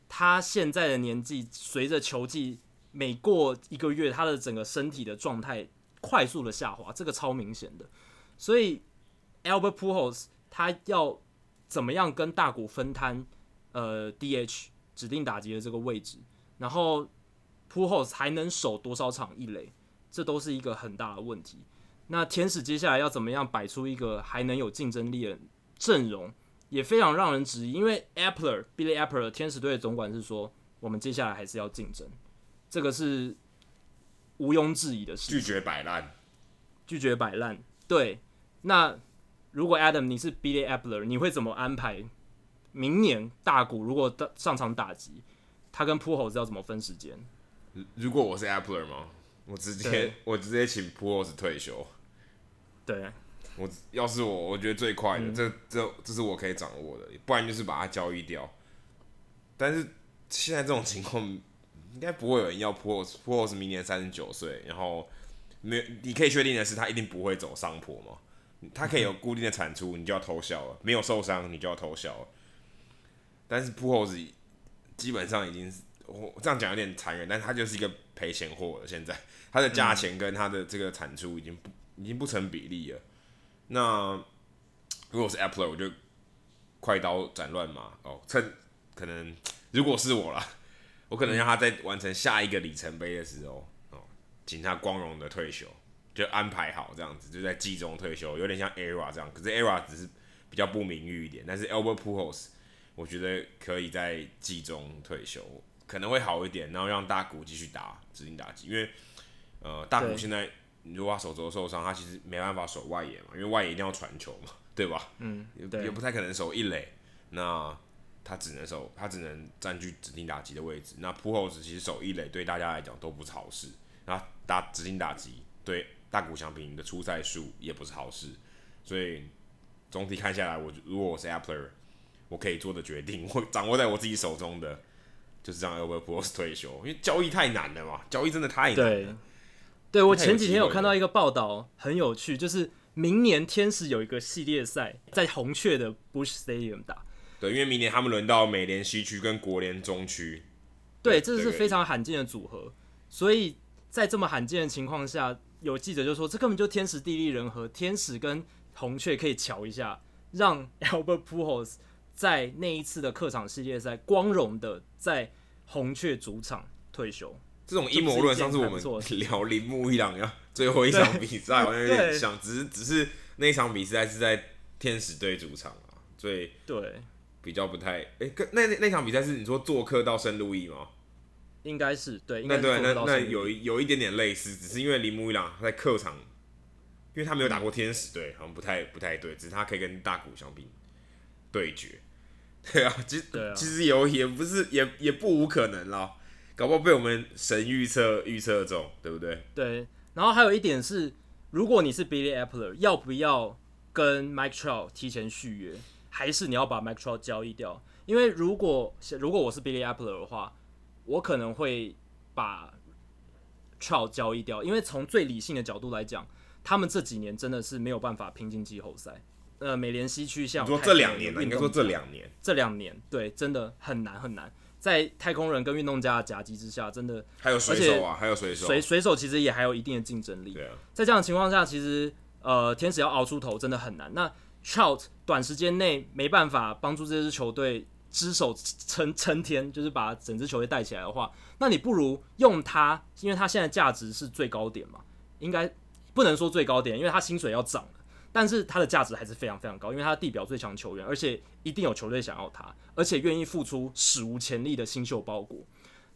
他现在的年纪随着球季每过一个月，他的整个身体的状态快速的下滑，这个超明显的。所以 Albert Pujols 他要怎么样跟大谷分摊呃 DH 指定打击的这个位置，然后 Pujols 还能守多少场一垒，这都是一个很大的问题。那天使接下来要怎么样摆出一个还能有竞争力的阵容，也非常让人质疑。因为 Appler Billy Appler 天使队的总管是说，我们接下来还是要竞争，这个是毋庸置疑的事。拒绝摆烂，拒绝摆烂。对，那如果 Adam 你是 Billy Appler，你会怎么安排明年大谷如果上场打击，他跟 Pujols 要怎么分时间？如果我是 Appler 吗？我直接我直接请 Pujols 退休。对，我要是我，我觉得最快的，嗯、这这这是我可以掌握的，不然就是把它交易掉。但是现在这种情况，应该不会有人要 Pujols，Pujols 明年三十九岁，然后没有你可以确定的是，他一定不会走上坡嘛。他可以有固定的产出，你就要偷笑了；没有受伤，你就要偷笑了。但是 Pujols 基本上已经是，我这样讲有点残忍，但是他就是一个赔钱货了。现在他的价钱跟他的这个产出已经不。已经不成比例了。那如果是 Appler，我就快刀斩乱麻哦，趁可能如果是我啦，[LAUGHS] 我可能让他在完成下一个里程碑的时候哦，请他光荣的退休，就安排好这样子，就在季中退休，有点像 ERA 这样。可是 ERA 只是比较不名誉一点，但是 Albert Pujols 我觉得可以在季中退休，可能会好一点，然后让大谷继续打指定打击，因为呃大谷现在。如果他手肘受伤，他其实没办法守外野嘛，因为外野一定要传球嘛，对吧？嗯，也也不太可能守一垒，那他只能守，他只能占据指定打击的位置。那 Pujols 其实守一垒对大家来讲都不是好事，那打指定打击对大谷翔平的出赛数也不是好事，所以总体看下来，我如果我是 Appler，我可以做的决定，[LAUGHS] 我掌握在我自己手中的就是让 Albert Pujols 退休，因为交易太难了嘛，交易真的太难了。对，我前几天有看到一个报道，很有趣，就是明年天使有一个系列赛在红雀的 Busch Stadium 打，对，因为明年他们轮到美联西区跟国联中区。对，这是非常罕见的组合，所以在这么罕见的情况下，有记者就说，这根本就天时地利人和，天使跟红雀可以瞧一下，让 [LAUGHS] Albert Pujols 在那一次的客场系列赛光荣的在红雀主场退休。这种阴谋论，上次我们聊铃木一朗要最后一场比赛，好像有点像，只是只是那场比赛是在天使队主场啊，所以对比较不太哎，跟、欸、那那那场比赛是你说做客到圣路易吗？应该是对，那对那那有有一点点类似，只是因为铃木一朗在客场，因为他没有打过天使队，好像不太不太对，只是他可以跟大谷相比对决，对啊，其实、啊、其实有也不是也也不无可能啦。搞不好被我们神预测预测中，对不对？对。然后还有一点是，如果你是 Billy Eppler，要不要跟 Mike Trout 提前续约，还是你要把 Mike Trout 交易掉？因为如果如果我是 Billy Eppler 的话，我可能会把 Trout 交易掉，因为从最理性的角度来讲，他们这几年真的是没有办法拼进季后赛。呃，美联西区像你说这两年，应该说这两年，这两年对，真的很难很难。在太空人跟运动家的夹击之下，真的还有水手啊，还有水手，水水手其实也还有一定的竞争力。对啊，在这样的情况下，其实呃，天使要熬出头真的很难。那 Trout 短时间内没办法帮助这支球队只手撑撑天，就是把整支球队带起来的话，那你不如用他，因为他现在价值是最高点嘛，应该不能说最高点，因为他薪水要涨。但是他的价值还是非常非常高，因为他地表最强球员，而且一定有球队想要他，而且愿意付出史无前例的新秀包裹。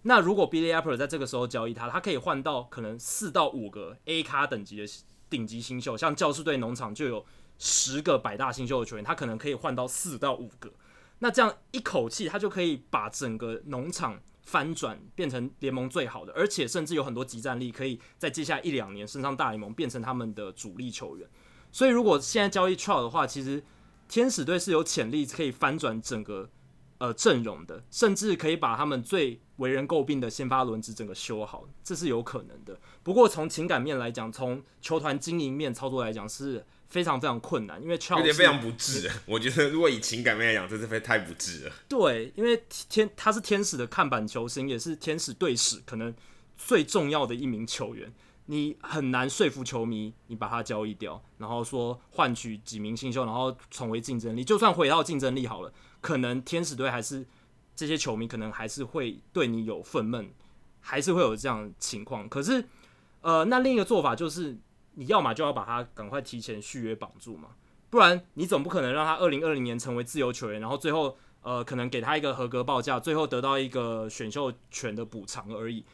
那如果 Billy Apple 在这个时候交易他，他可以换到可能四到五个 A 咖等级的顶级新秀，像教士队农场就有十个百大新秀的球员，他可能可以换到四到五个。那这样一口气，他就可以把整个农场翻转，变成联盟最好的，而且甚至有很多集战力，可以在接下来一两年升上大联盟，变成他们的主力球员。所以，如果现在交易 Trout 的话，其实天使队是有潜力可以翻转整个呃阵容的，甚至可以把他们最为人诟病的先发轮值整个修好，这是有可能的。不过，从情感面来讲，从球团经营面操作来讲，是非常非常困难，因为 Trout 有点非常不智。我觉得，如果以情感面来讲，这是非太不智了。对，因为天他是天使的看板球星，也是天使队史可能最重要的一名球员。你很难说服球迷，你把他交易掉，然后说换取几名新秀，然后重回竞争力。就算回到竞争力好了，可能天使队还是这些球迷可能还是会对你有愤懑，还是会有这样情况。可是，呃，那另一个做法就是，你要么就要把他赶快提前续约绑住嘛，不然你总不可能让他二零二零年成为自由球员，然后最后呃可能给他一个合格报价，最后得到一个选秀权的补偿而已。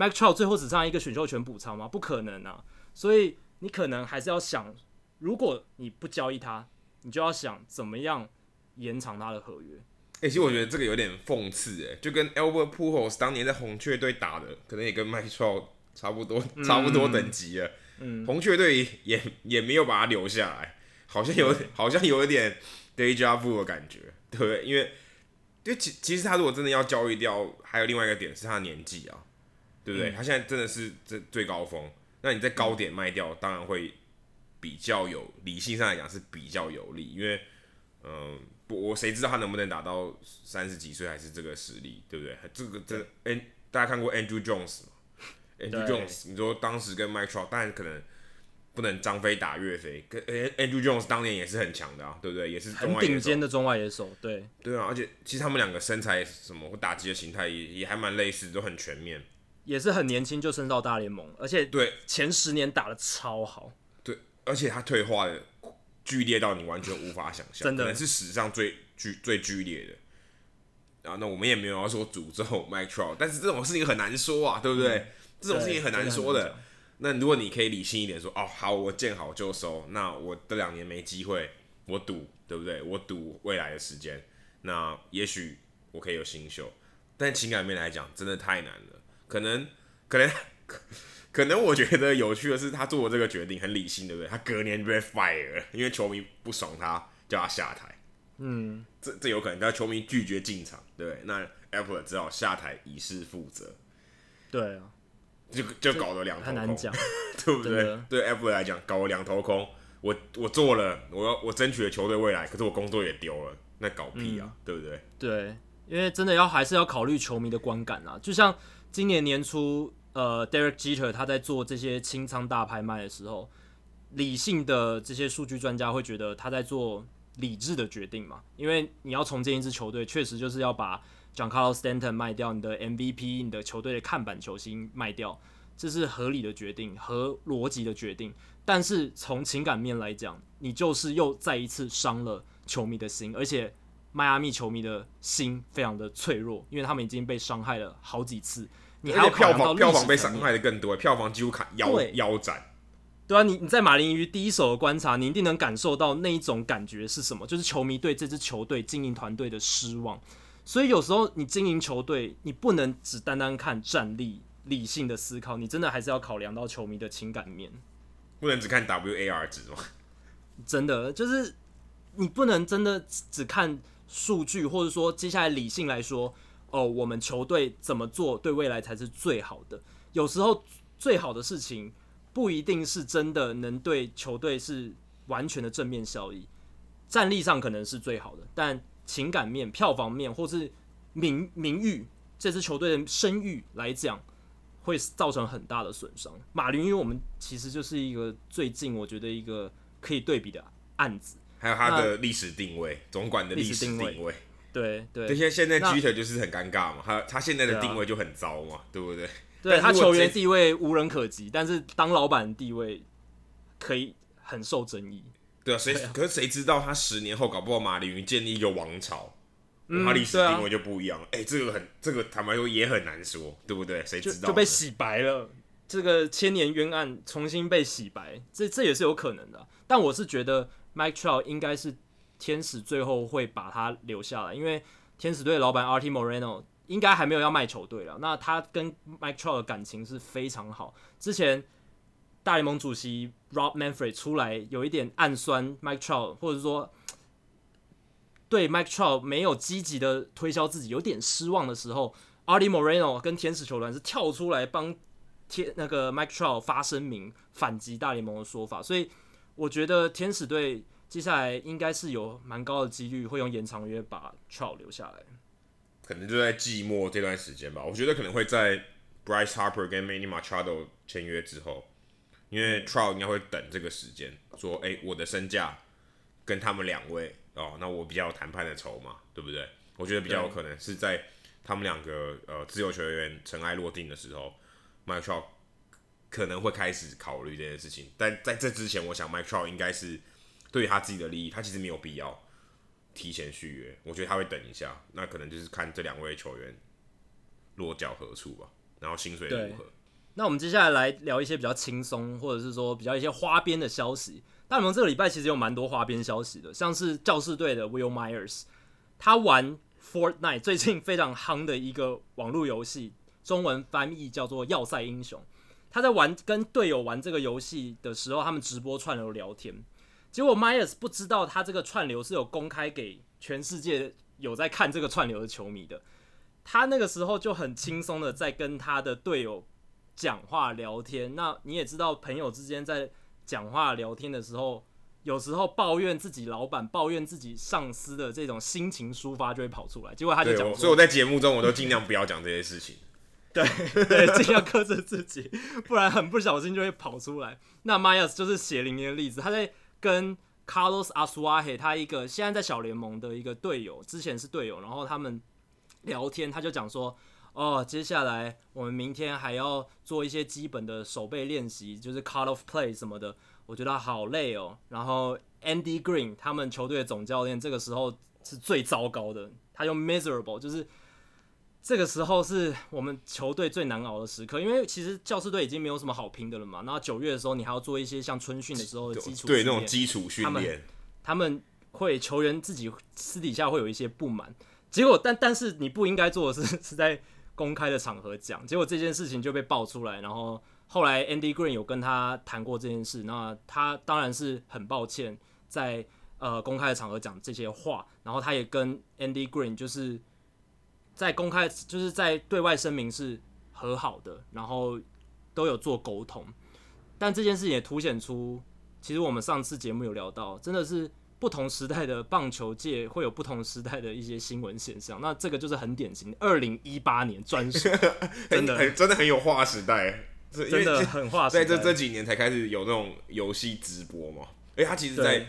Mike Trout 最后只上一个选秀权补偿吗？不可能啊！所以你可能还是要想，如果你不交易他，你就要想怎么样延长他的合约。哎、欸，其实我觉得这个有点讽刺，哎，就跟 Albert Pujols 当年在红雀队打的，可能也跟 Mike Trout 差不多，差不多等级了。嗯，红雀队也也没有把他留下来，好像有，好像有一点 deja vu 的感觉，对不对？因为，就其其实他如果真的要交易掉，还有另外一个点是他的年纪啊。对不对？他现在真的是这最高峰，那你在高点卖掉，当然会比较有理性上来讲是比较有利，因为，嗯，不，我谁知道他能不能打到三十几岁还是这个实力，对不对？这个这，哎，大家看过 Andrew Jones 吗？Andrew Jones，你说当时跟 Mike Trout，当然可能不能张飞打岳飞，跟 Andrew Jones 当年也是很强的啊，对不对？也是很顶尖的中外野手，对对啊，而且其实他们两个身材什么或打击的形态也也还蛮类似，都很全面。也是很年轻就升到大联盟，而且对前十年打的超好。对，而且他退化的剧烈到你完全无法想象，真的是史上最剧最剧烈的。然后那我们也没有要说诅咒 Mike Trout，但是这种事情很难说啊，对不对？嗯、这种事情很难说的。那如果你可以理性一点说，哦，好，我见好就收，那我这两年没机会，我赌，对不对？我赌未来的时间，那也许我可以有新秀，但情感面来讲，真的太难了。可能，可能，[LAUGHS] 可能，我觉得有趣的是，他做的这个决定很理性，对不对？他隔年就被 fire，因为球迷不爽他，叫他下台。嗯，这这有可能，但球迷拒绝进场，对不对？那 Apple 只好下台以示负责。对啊，就就搞得两头难讲，[LAUGHS] 对不对？对 Apple 来讲，搞了两头空。我我做了，我要我争取了球队未来，可是我工作也丢了，那搞屁啊，嗯、对不对？对，因为真的要还是要考虑球迷的观感啊。就像今年年初，呃，Derek Jeter 他在做这些清仓大拍卖的时候，理性的这些数据专家会觉得他在做理智的决定嘛？因为你要重建一支球队，确实就是要把 j o h n c a r l o Stanton 卖掉，你的 MVP，你的球队的看板球星卖掉，这是合理的决定，和逻辑的决定。但是从情感面来讲，你就是又再一次伤了球迷的心，而且迈阿密球迷的心非常的脆弱，因为他们已经被伤害了好几次。你还要票房票房被伤害的更多，票房几乎砍腰腰斩。对啊，你你在马林鱼第一手的观察，你一定能感受到那一种感觉是什么，就是球迷对这支球队经营团队的失望。所以有时候你经营球队，你不能只单单看战力、理性的思考，你真的还是要考量到球迷的情感面。不能只看 WAR 值吗？真的就是你不能真的只看数据，或者说接下来理性来说，哦，我们球队怎么做对未来才是最好的。有时候最好的事情不一定是真的能对球队是完全的正面效益，战力上可能是最好的，但情感面、票房面或是名名誉这支球队的声誉来讲。会造成很大的损伤。马林因为，我们其实就是一个最近我觉得一个可以对比的案子，还有他的历史定位，总管的历史定位。定位对对，这些现在 Jeter 就是很尴尬嘛，他他现在的定位就很糟嘛，对，啊、对不对？对他球员地位无人可及，但是当老板的地位可以很受争议。对啊，谁可是谁知道他十年后搞不好马林鱼建立一个王朝？他历史定位就不一样，哎、嗯啊欸，这个很，这个坦白说也很难说，对不对？谁知道就？就被洗白了，这个千年冤案重新被洗白，这这也是有可能的。但我是觉得 Mike Trout 应该是天使最后会把他留下来，因为天使队老板 R. T. Moreno 应该还没有要卖球队了。那他跟 Mike Trout 的感情是非常好，之前大联盟主席 Rob Manfred 出来有一点暗酸 Mike Trout，或者说。对 Mike Trout 没有积极的推销自己，有点失望的时候，Arte Moreno 跟天使球团是跳出来帮天那个 Mike Trout 发声明，反击大联盟的说法。所以我觉得天使队接下来应该是有蛮高的几率会用延长约把 Trout 留下来。可能就在季末这段时间吧。我觉得可能会在 Bryce Harper 跟 Manny Machado 签约之后，因为 Trout 应该会等这个时间，说：“哎，我的身价跟他们两位。”哦，那我比较有谈判的筹码，对不对？我觉得比较有可能是在他们两个呃自由球员尘埃落定的时候 Trout 可能会开始考虑这件事情。但在这之前，我想 Mike Trout 应该是对于他自己的利益，他其实没有必要提前续约。我觉得他会等一下，那可能就是看这两位球员落脚何处吧，然后薪水如何。那我们接下来来聊一些比较轻松，或者是说比较一些花边的消息。大联盟这个礼拜其实有蛮多花边消息的，像是教士队的 Will Myers，他玩 Fortnite 最近非常夯的一个网络游戏，中文翻译叫做《要塞英雄》。他在玩跟队友玩这个游戏的时候，他们直播串流聊天，结果 Myers 不知道他这个串流是有公开给全世界有在看这个串流的球迷的。他那个时候就很轻松的在跟他的队友讲话聊天。那你也知道，朋友之间在讲话聊天的时候，有时候抱怨自己老板、抱怨自己上司的这种心情抒发就会跑出来。结果他就讲，所以我在节目中我都尽量不要讲这些事情。对 [LAUGHS] 对，尽量克制自己，不然很不小心就会跑出来。那 Myers 就是血淋淋的例子，他在跟 Carlos Asuaje 他一个现在在小联盟的一个队友，之前是队友，然后他们聊天，他就讲说。哦，接下来我们明天还要做一些基本的手背练习，就是 cut off play 什么的，我觉得好累哦。然后 Andy Green 他们球队的总教练这个时候是最糟糕的，他用 miserable，就是这个时候是我们球队最难熬的时刻，因为其实教士队已经没有什么好拼的了嘛。然后九月的时候，你还要做一些像春训的时候的基础，对那种基础训练，他们他们会球员自己私底下会有一些不满，结果但但是你不应该做的是是在。公开的场合讲，结果这件事情就被爆出来，然后后来 Andy Green 有跟他谈过这件事，那他当然是很抱歉在呃公开的场合讲这些话，然后他也跟 Andy Green 就是在公开就是在对外声明是和好的，然后都有做沟通，但这件事也凸显出，其实我们上次节目有聊到，真的是不同时代的棒球界会有不同时代的一些新闻现象。那这个就是很典型，二零一八年专属，[LAUGHS] 真的很真的很有划时代，真的很划时代。在这这几年才开始有那种游戏直播嘛？哎，他其实在，在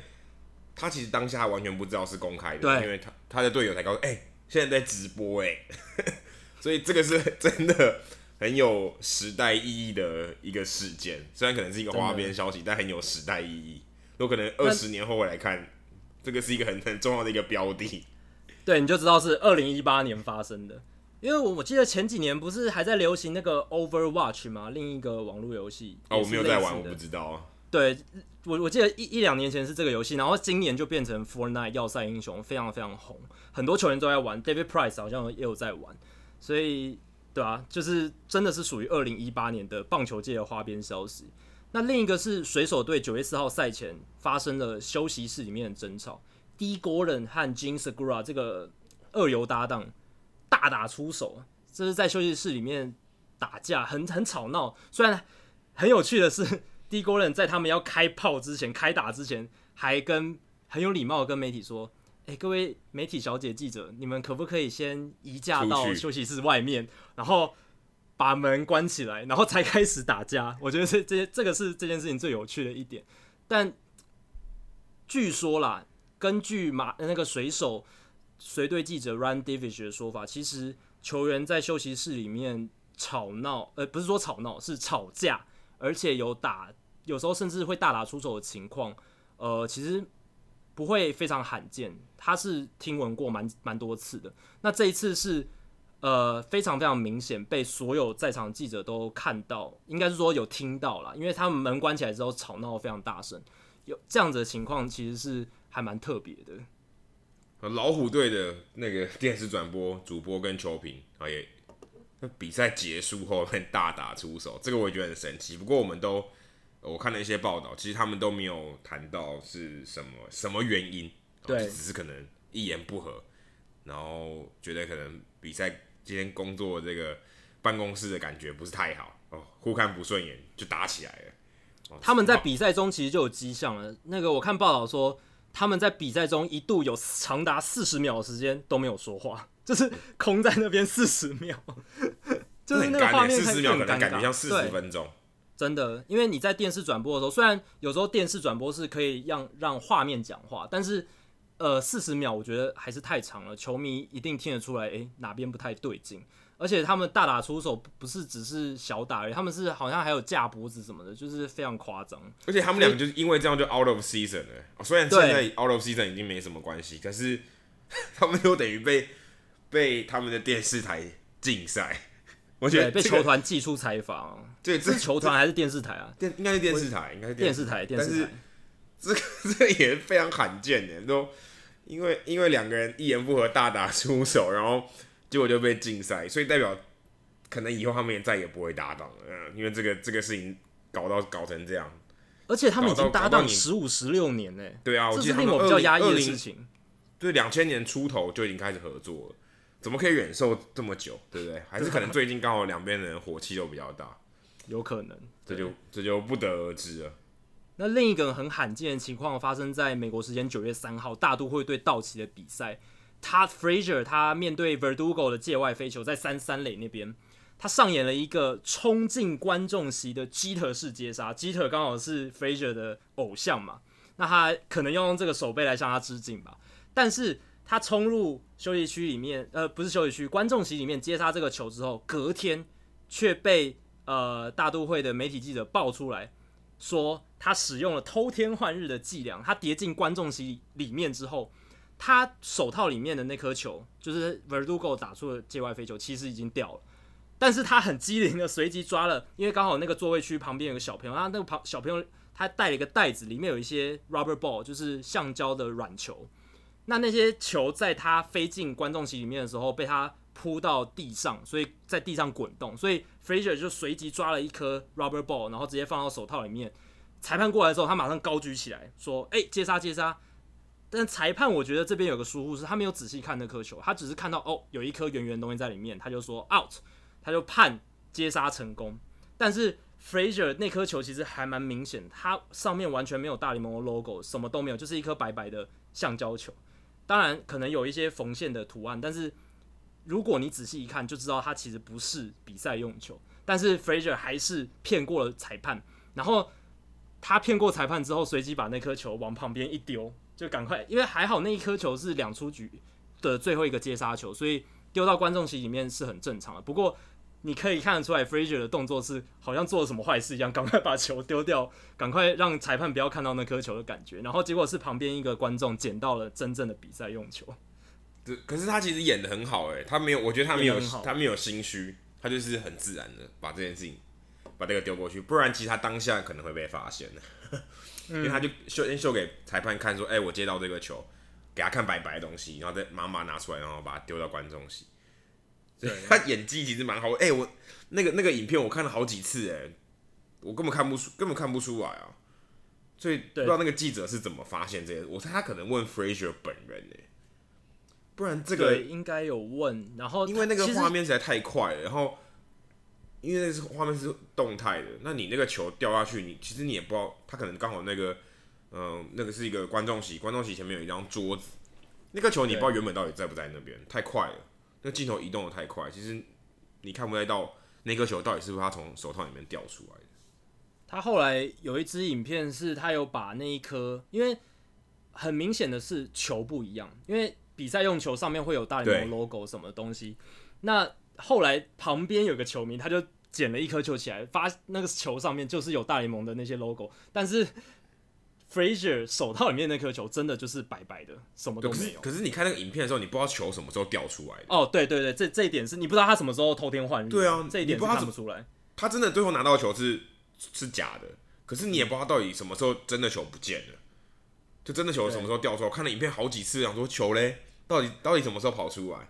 他其实当下完全不知道是公开的，因为他他的队友才告诉，哎、欸，现在在直播，哎，[LAUGHS] 所以这个是 [LAUGHS] 真的很有时代意义的一个事件。虽然可能是一个花边消息，但很有时代意义。有可能二十年后回来看。这个是一个很很重要的一个标的，对，你就知道是二零一八年发生的，因为我我记得前几年不是还在流行那个 Overwatch 吗？另一个网络游戏哦，我没有在玩，我不知道啊。对，我我记得一一两年前是这个游戏，然后今年就变成 Fortnite 要塞英雄，非常非常红，很多球员都在玩，David Price 好像也有在玩，所以对啊，就是真的是属于二零一八年的棒球界的花边消息。那另一个是水手队九月四号赛前发生了休息室里面的争吵，D Gordon 和 Jean Segura 这个二游搭档大打出手，这是在休息室里面打架，很很吵闹。虽然很有趣的是，Dee Gordon 在他们要开炮之前、开打之前，还跟很有礼貌的跟媒体说：“哎、各位媒体小姐记者，你们可不可以先移驾到休息室外面？”然后。把门关起来，然后才开始打架。[LAUGHS] 我觉得这这这个是这件事情最有趣的一点。但据说啦，根据马那个水手随队记者 Run Davish 的说法，其实球员在休息室里面吵闹，呃，不是说吵闹，是吵架，而且有打，有时候甚至会大打出手的情况，呃，其实不会非常罕见。他是听闻过蛮蛮多次的。那这一次是。呃，非常非常明显，被所有在场记者都看到，应该是说有听到了，因为他们门关起来之后吵闹非常大声，有这样子的情况，其实是还蛮特别的。老虎队的那个电视转播主播跟球评啊，也比赛结束后很大打出手，这个我也觉得很神奇。不过我们都我看了一些报道，其实他们都没有谈到是什么什么原因，对，只是可能一言不合，然后觉得可能比赛。今天工作这个办公室的感觉不是太好哦，互看不顺眼就打起来了。哦、他们在比赛中其实就有迹象了。那个我看报道说，他们在比赛中一度有长达四十秒的时间都没有说话，就是空在那边四十秒，[LAUGHS] 就是那个画面四十秒可能感觉像四十分钟。真的，因为你在电视转播的时候，虽然有时候电视转播是可以让让画面讲话，但是。呃，四十秒我觉得还是太长了，球迷一定听得出来，诶、欸，哪边不太对劲。而且他们大打出手，不是只是小打而已，他们是好像还有架脖子什么的，就是非常夸张。而且他们两个就是因为这样就 out of season 了。欸、虽然现在 out of season 已经没什么关系，可是 [LAUGHS] 他们又等于被被他们的电视台禁赛。我觉得、这个、被球团寄出采访。对，这是球团还是电视台啊？电应该是电视台，应该是电视台。电视台，这个 [LAUGHS] 这个也非常罕见的，都。因为因为两个人一言不合大打出手，然后结果就被禁赛，所以代表可能以后他们也再也不会搭档了。嗯，因为这个这个事情搞到搞成这样，而且他们已经搭档十五十六年呢。对啊，我记得他们比较压抑的事情，对，两千年出头就已经开始合作了，怎么可以忍受这么久？对不对？还是可能最近刚好两边的人火气都比较大，有可能，这就这就不得而知了。那另一个很罕见的情况发生在美国时间九月三号，大都会对道奇的比赛。Todd Frazier 他面对 Verdugo 的界外飞球，在三三垒那边，他上演了一个冲进观众席的 Jeter 式接杀。Jeter 刚好是 Frazier 的偶像嘛，那他可能要用这个手背来向他致敬吧。但是他冲入休息区里面，呃，不是休息区，观众席里面接杀这个球之后，隔天却被呃大都会的媒体记者爆出来。说他使用了偷天换日的伎俩，他跌进观众席里面之后，他手套里面的那颗球，就是 Verdugo 打出的界外飞球，其实已经掉了。但是他很机灵的随即抓了，因为刚好那个座位区旁边有个小朋友，他那个旁小朋友他带了一个袋子，里面有一些 rubber ball，就是橡胶的软球。那那些球在他飞进观众席里面的时候，被他扑到地上，所以在地上滚动，所以 Frazier 就随即抓了一颗 rubber ball，然后直接放到手套里面。裁判过来之后，他马上高举起来说：“哎、接杀接杀！”但裁判我觉得这边有个疏忽，是他没有仔细看那颗球，他只是看到哦有一颗圆圆东西在里面，他就说 out，他就判接杀成功。但是 Frazier 那颗球其实还蛮明显，它上面完全没有大联盟的 logo，什么都没有，就是一颗白白的橡胶球。当然可能有一些缝线的图案，但是如果你仔细一看，就知道它其实不是比赛用球。但是 Frazier 还是骗过了裁判，然后他骗过裁判之后，随即把那颗球往旁边一丢，就赶快，因为还好那一颗球是两出局的最后一个接杀球，所以丢到观众席里面是很正常的。不过你可以看得出来，Frazier 的动作是好像做了什么坏事一样，赶快把球丢掉，赶快让裁判不要看到那颗球的感觉。然后结果是旁边一个观众捡到了真正的比赛用球。对可是他其实演的很好诶，他没有，我觉得他没有，他没有心虚，他就是很自然的把这件事情把这个丢过去，不然其实他当下可能会被发现的，因为他就秀先秀给裁判看说，哎、欸，我接到这个球，给他看白白的东西，然后再马上拿出来，然后把它丢到观众席。对，[LAUGHS] 他演技其实蛮好。哎、欸，我那个那个影片我看了好几次，哎，我根本看不出，根本看不出来啊。所以不知道那个记者是怎么发现这些。我猜他可能问 frasier 本人，哎，不然这个应该有问。然后因为那个画面实在太快了，然后因为那是画面是动态的，那你那个球掉下去，你其实你也不知道，他可能刚好那个，嗯、呃，那个是一个观众席，观众席前面有一张桌子，那个球你不知道原本到底在不在那边，太快了。那镜头移动的太快，其实你看不太到那颗球到底是不是他从手套里面掉出来的。他后来有一支影片是他有把那一颗，因为很明显的是球不一样，因为比赛用球上面会有大联盟 logo 什么东西。那后来旁边有个球迷，他就捡了一颗球起来，发那个球上面就是有大联盟的那些 logo，但是。Frazier 手套里面那颗球真的就是白白的，什么都没有。可是，可是你看那个影片的时候，你不知道球什么时候掉出来的。哦，对对对，这这一点是你不知道他什么时候偷天换日。对啊，这一点是看不出来。他真的最后拿到球是是假的，可是你也不知道到底什么时候真的球不见了，就真的球什么时候掉出来。我看了影片好几次，想说球嘞，到底到底什么时候跑出来？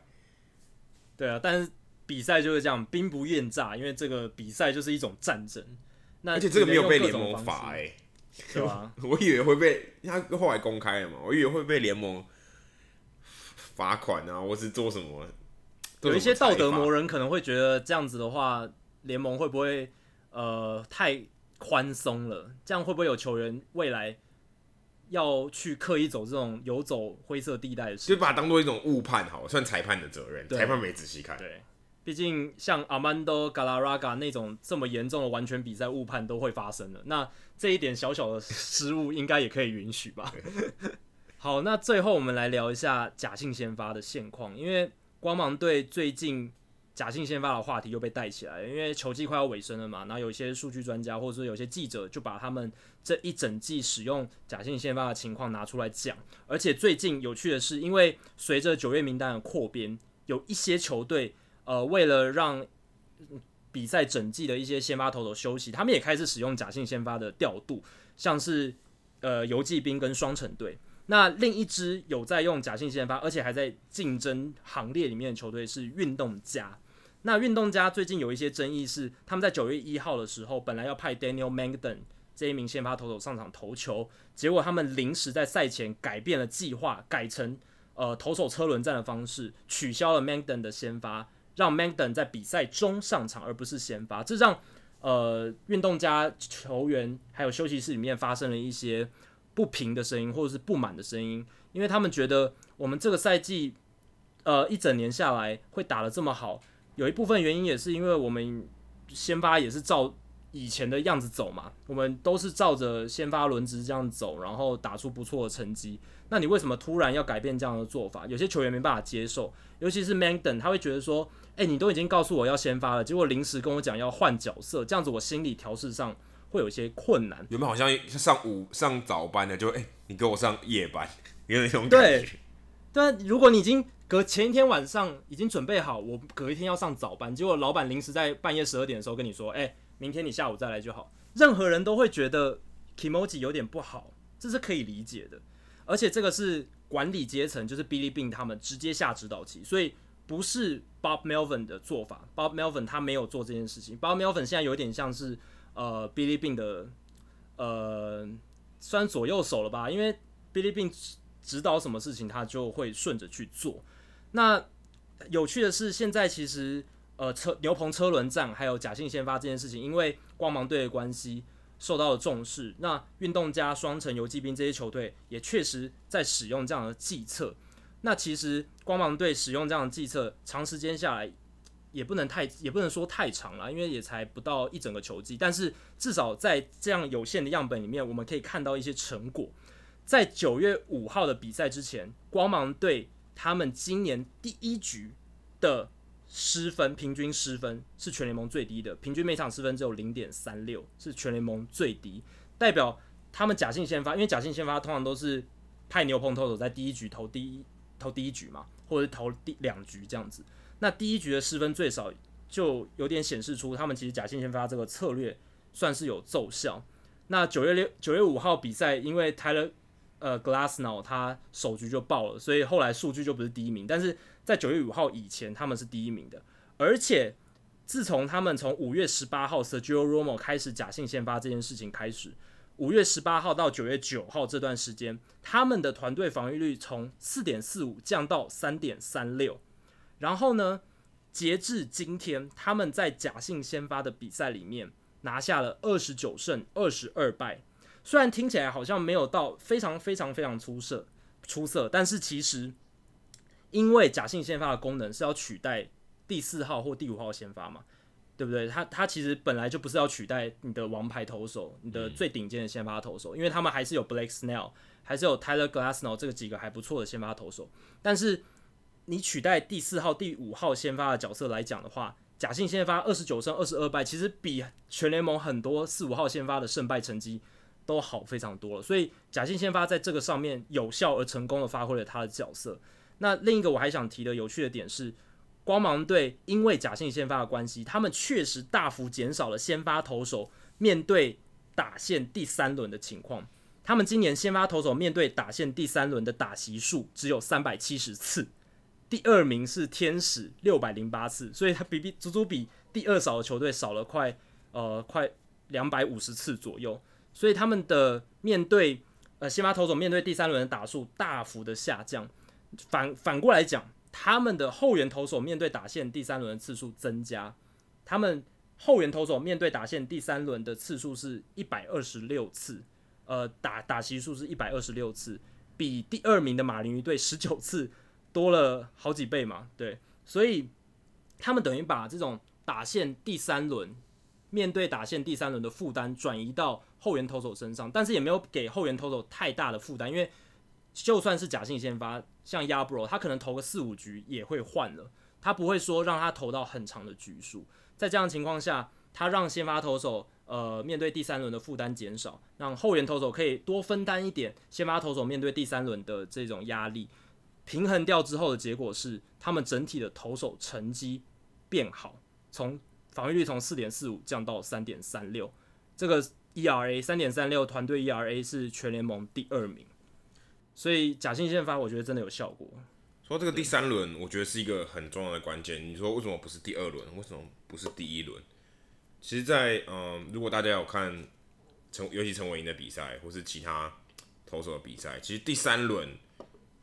对啊，但是比赛就是这样，兵不厌诈，因为这个比赛就是一种战争。那而且这个没有被联盟罚哎、欸。是吧？[LAUGHS] 我以为会被他后来公开了嘛，我以为会被联盟罚款啊，或是做什么？有一些道德魔人可能会觉得这样子的话，联盟会不会呃太宽松了？这样会不会有球员未来要去刻意走这种游走灰色地带的事？就把它当做一种误判好，算裁判的责任，裁判没仔细看。对。毕竟像 Armando Galarraga 那种这么严重的完全比赛误判都会发生的，那这一点小小的失误应该也可以允许吧？[LAUGHS] 好，那最后我们来聊一下假性先发的现况，因为光芒队最近假性先发的话题又被带起来了，因为球季快要尾声了嘛，然后有一些数据专家或者说有些记者就把他们这一整季使用假性先发的情况拿出来讲，而且最近有趣的是，因为随着九月名单的扩编，有一些球队。呃，为了让比赛整季的一些先发投手休息，他们也开始使用假性先发的调度，像是呃游骑兵跟双城队。那另一支有在用假性先发，而且还在竞争行列里面的球队是运动家。那运动家最近有一些争议是，他们在九月一号的时候本来要派 Daniel Mengden 这一名先发投手上场投球，结果他们临时在赛前改变了计划，改成呃投手车轮战的方式，取消了 Mengden 的先发。让 Menden 在比赛中上场，而不是先发，这让呃运动家球员还有休息室里面发生了一些不平的声音，或者是不满的声音，因为他们觉得我们这个赛季呃一整年下来会打得这么好，有一部分原因也是因为我们先发也是照以前的样子走嘛，我们都是照着先发轮值这样走，然后打出不错的成绩。那你为什么突然要改变这样的做法？有些球员没办法接受，尤其是 Mangden，他会觉得说。哎、欸，你都已经告诉我要先发了，结果临时跟我讲要换角色，这样子我心理调试上会有一些困难。有没有好像上午上早班的，就哎、欸，你给我上夜班，有那种感觉。对，对，如果你已经隔前一天晚上已经准备好，我隔一天要上早班，结果老板临时在半夜十二点的时候跟你说，哎、欸，明天你下午再来就好，任何人都会觉得 Kimoji 有点不好，这是可以理解的。而且这个是管理阶层，就是 Billy Bean 他们直接下指导棋，所以。不是 Bob Melvin 的做法，Bob Melvin 他没有做这件事情。Bob Melvin 现在有点像是呃 Billy Bean 的呃算左右手了吧？因为 Billy Bean 指导什么事情，他就会顺着去做。那有趣的是，现在其实呃车牛棚车轮战还有假性先发这件事情，因为光芒队的关系受到了重视。那运动家、双城、游骑兵这些球队也确实在使用这样的计策。那其实光芒队使用这样的计策，长时间下来也不能太，也不能说太长了，因为也才不到一整个球季。但是至少在这样有限的样本里面，我们可以看到一些成果。在九月五号的比赛之前，光芒队他们今年第一局的失分，平均失分是全联盟最低的，平均每场失分只有零点三六，是全联盟最低。代表他们假性先发，因为假性先发通常都是派牛棚投手在第一局投第一。投第一局嘛，或者是投第两局这样子，那第一局的失分最少，就有点显示出他们其实假性先发这个策略算是有奏效。那九月六九月五号比赛，因为台人呃 Glasnow 他首局就爆了，所以后来数据就不是第一名。但是在九月五号以前，他们是第一名的。而且自从他们从五月十八号 Sergio Romo 开始假性先发这件事情开始。五月十八号到九月九号这段时间，他们的团队防御率从四点四五降到三点三六。然后呢，截至今天，他们在假性先发的比赛里面拿下了二十九胜二十二败。虽然听起来好像没有到非常非常非常出色出色，但是其实因为假性先发的功能是要取代第四号或第五号先发嘛。对不对？他他其实本来就不是要取代你的王牌投手，你的最顶尖的先发投手，因为他们还是有 Blake Snell，还是有 Tyler Glasnow 这个几个还不错的先发投手。但是你取代第四号、第五号先发的角色来讲的话，假性先发二十九胜二十二败，其实比全联盟很多四五号先发的胜败成绩都好非常多了。所以假性先发在这个上面有效而成功的发挥了他的角色。那另一个我还想提的有趣的点是。光芒队因为假性先发的关系，他们确实大幅减少了先发投手面对打线第三轮的情况。他们今年先发投手面对打线第三轮的打席数只有三百七十次，第二名是天使六百零八次，所以他比比足足比第二少的球队少了快呃快两百五十次左右。所以他们的面对呃先发投手面对第三轮的打数大幅的下降。反反过来讲。他们的后援投手面对打线第三轮的次数增加，他们后援投手面对打线第三轮的次数是一百二十六次，呃，打打席数是一百二十六次，比第二名的马林鱼队十九次多了好几倍嘛，对，所以他们等于把这种打线第三轮面对打线第三轮的负担转移到后援投手身上，但是也没有给后援投手太大的负担，因为。就算是假性先发，像亚博他可能投个四五局也会换了，他不会说让他投到很长的局数。在这样情况下，他让先发投手呃面对第三轮的负担减少，让后援投手可以多分担一点先发投手面对第三轮的这种压力，平衡掉之后的结果是，他们整体的投手成绩变好，从防御率从四点四五降到三点三六，这个 ERA 三点三六团队 ERA 是全联盟第二名。所以假性先发，我觉得真的有效果。说这个第三轮，我觉得是一个很重要的关键。你说为什么不是第二轮？为什么不是第一轮？其实在，嗯，如果大家有看陈，尤其陈伟霆的比赛，或是其他投手的比赛，其实第三轮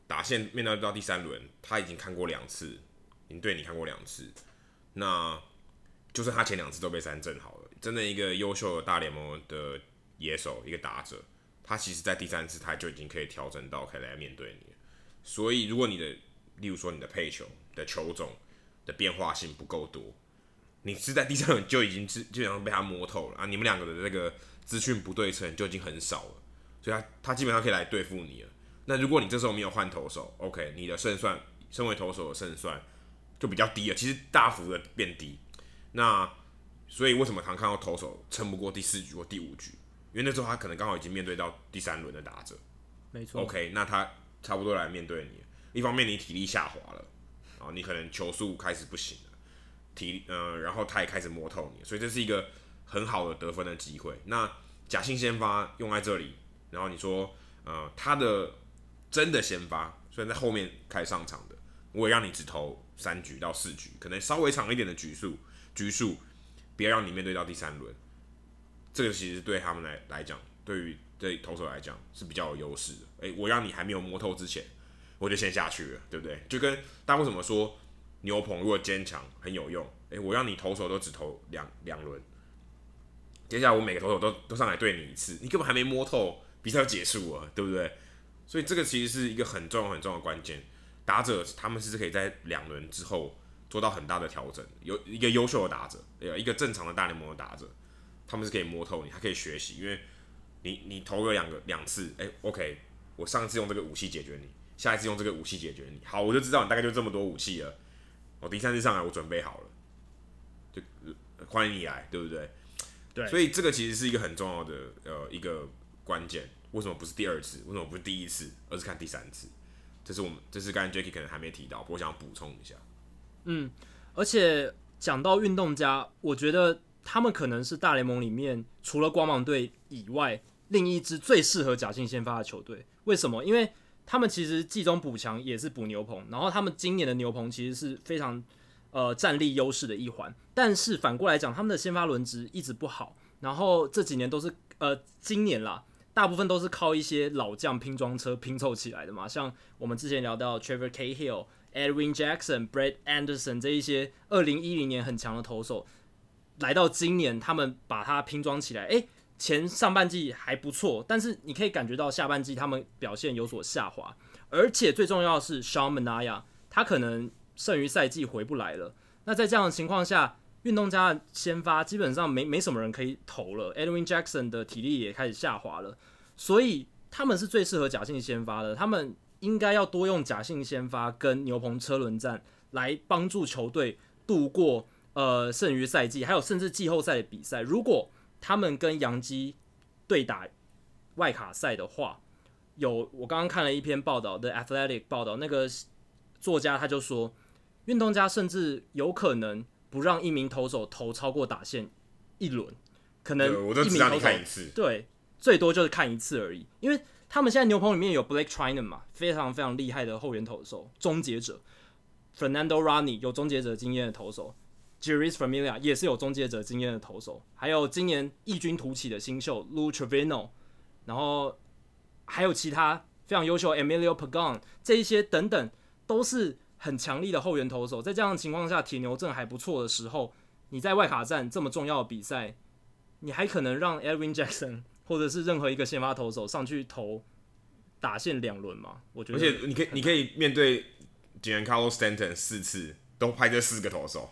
打线面对到第三轮，他已经看过两次，已经对你看过两次。那就算他前两次都被三振好了，真的一个优秀的大联盟的野手，一个打者。他其实，在第三次他就已经可以调整到可以来面对你，所以如果你的，例如说你的配球的球种的变化性不够多，你是在第三轮就已经是基本上被他摸透了啊，你们两个的那个资讯不对称就已经很少了，所以他他基本上可以来对付你了。那如果你这时候没有换投手，OK，你的胜算，身为投手的胜算就比较低了，其实大幅的变低。那所以为什么常看到投手撑不过第四局或第五局？因为那时候他可能刚好已经面对到第三轮的打者，没错。OK，那他差不多来面对你。一方面你体力下滑了，啊，你可能球速开始不行了，体嗯、呃，然后他也开始摸透你，所以这是一个很好的得分的机会。那假性先发用在这里，然后你说呃他的真的先发，虽然在后面开始上场的，我也让你只投三局到四局，可能稍微长一点的局数局数，别让你面对到第三轮。这个其实对他们来来讲，对于对投手来讲是比较有优势的。诶，我让你还没有摸透之前，我就先下去了，对不对？就跟大家为什么说牛棚如果坚强很有用？诶，我让你投手都只投两两轮，接下来我每个投手都都上来对你一次，你根本还没摸透，比赛就结束了，对不对？所以这个其实是一个很重要很重要的关键。打者他们是可以在两轮之后做到很大的调整，有一个优秀的打者，一个正常的大联盟的打者，他们是可以摸透你，还可以学习，因为你你投个两个两次，哎，OK，我上一次用这个武器解决你，下一次用这个武器解决你，好，我就知道你大概就这么多武器了。我第三次上来，我准备好了，就欢迎你来，对不对？对。所以这个其实是一个很重要的呃一个关键。为什么不是第二次？为什么不是第一次，而是看第三次？这是我们，这是刚才 Jacky 可能还没提到，我想补充一下。嗯，而且讲到运动家，我觉得他们可能是大联盟里面除了光芒队以外，另一支最适合假性先发的球队。为什么？因为他们其实季中补强也是补牛棚，然后他们今年的牛棚其实是非常呃战力优势的一环。但是反过来讲，他们的先发轮值一直不好，然后这几年都是呃今年啦。大部分都是靠一些老将拼装车拼凑起来的嘛，像我们之前聊到 Trevor Cahill、Edwin Jackson、Brett Anderson 这一些二零一零年很强的投手，来到今年他们把它拼装起来，诶，前上半季还不错，但是你可以感觉到下半季他们表现有所下滑，而且最重要的是 s h a w n Manaya，他可能剩余赛季回不来了，那在这样的情况下。运动家的先发基本上没没什么人可以投了，Edwin Jackson 的体力也开始下滑了，所以他们是最适合假性先发的。他们应该要多用假性先发跟牛棚车轮战来帮助球队度过呃剩余赛季，还有甚至季后赛的比赛。如果他们跟杨基对打外卡赛的话，有我刚刚看了一篇报道的 Athletic 报道，那个作家他就说，运动家甚至有可能。不让一名投手投超过打线一轮，可能一名投手看一次，对，最多就是看一次而已。因为他们现在牛棚里面有 Blake Treinen 嘛，非常非常厉害的后援投手，终结者；Fernando Rodney 有终结者经验的投手；Jeurys Familia 也是有终结者经验的投手；还有今年异军突起的新秀 Lu Trevino，然后还有其他非常优秀 Emilio Pagan 这一些等等都是。很强力的后援投手，在这样的情况下，铁牛阵还不错的时候，你在外卡战这么重要的比赛，你还可能让 Edwin Jackson [LAUGHS] 或者是任何一个先发投手上去投打线两轮吗？我觉得，而且你可以，你可以面对 Giancarlo Stanton 四次都派这四个投手，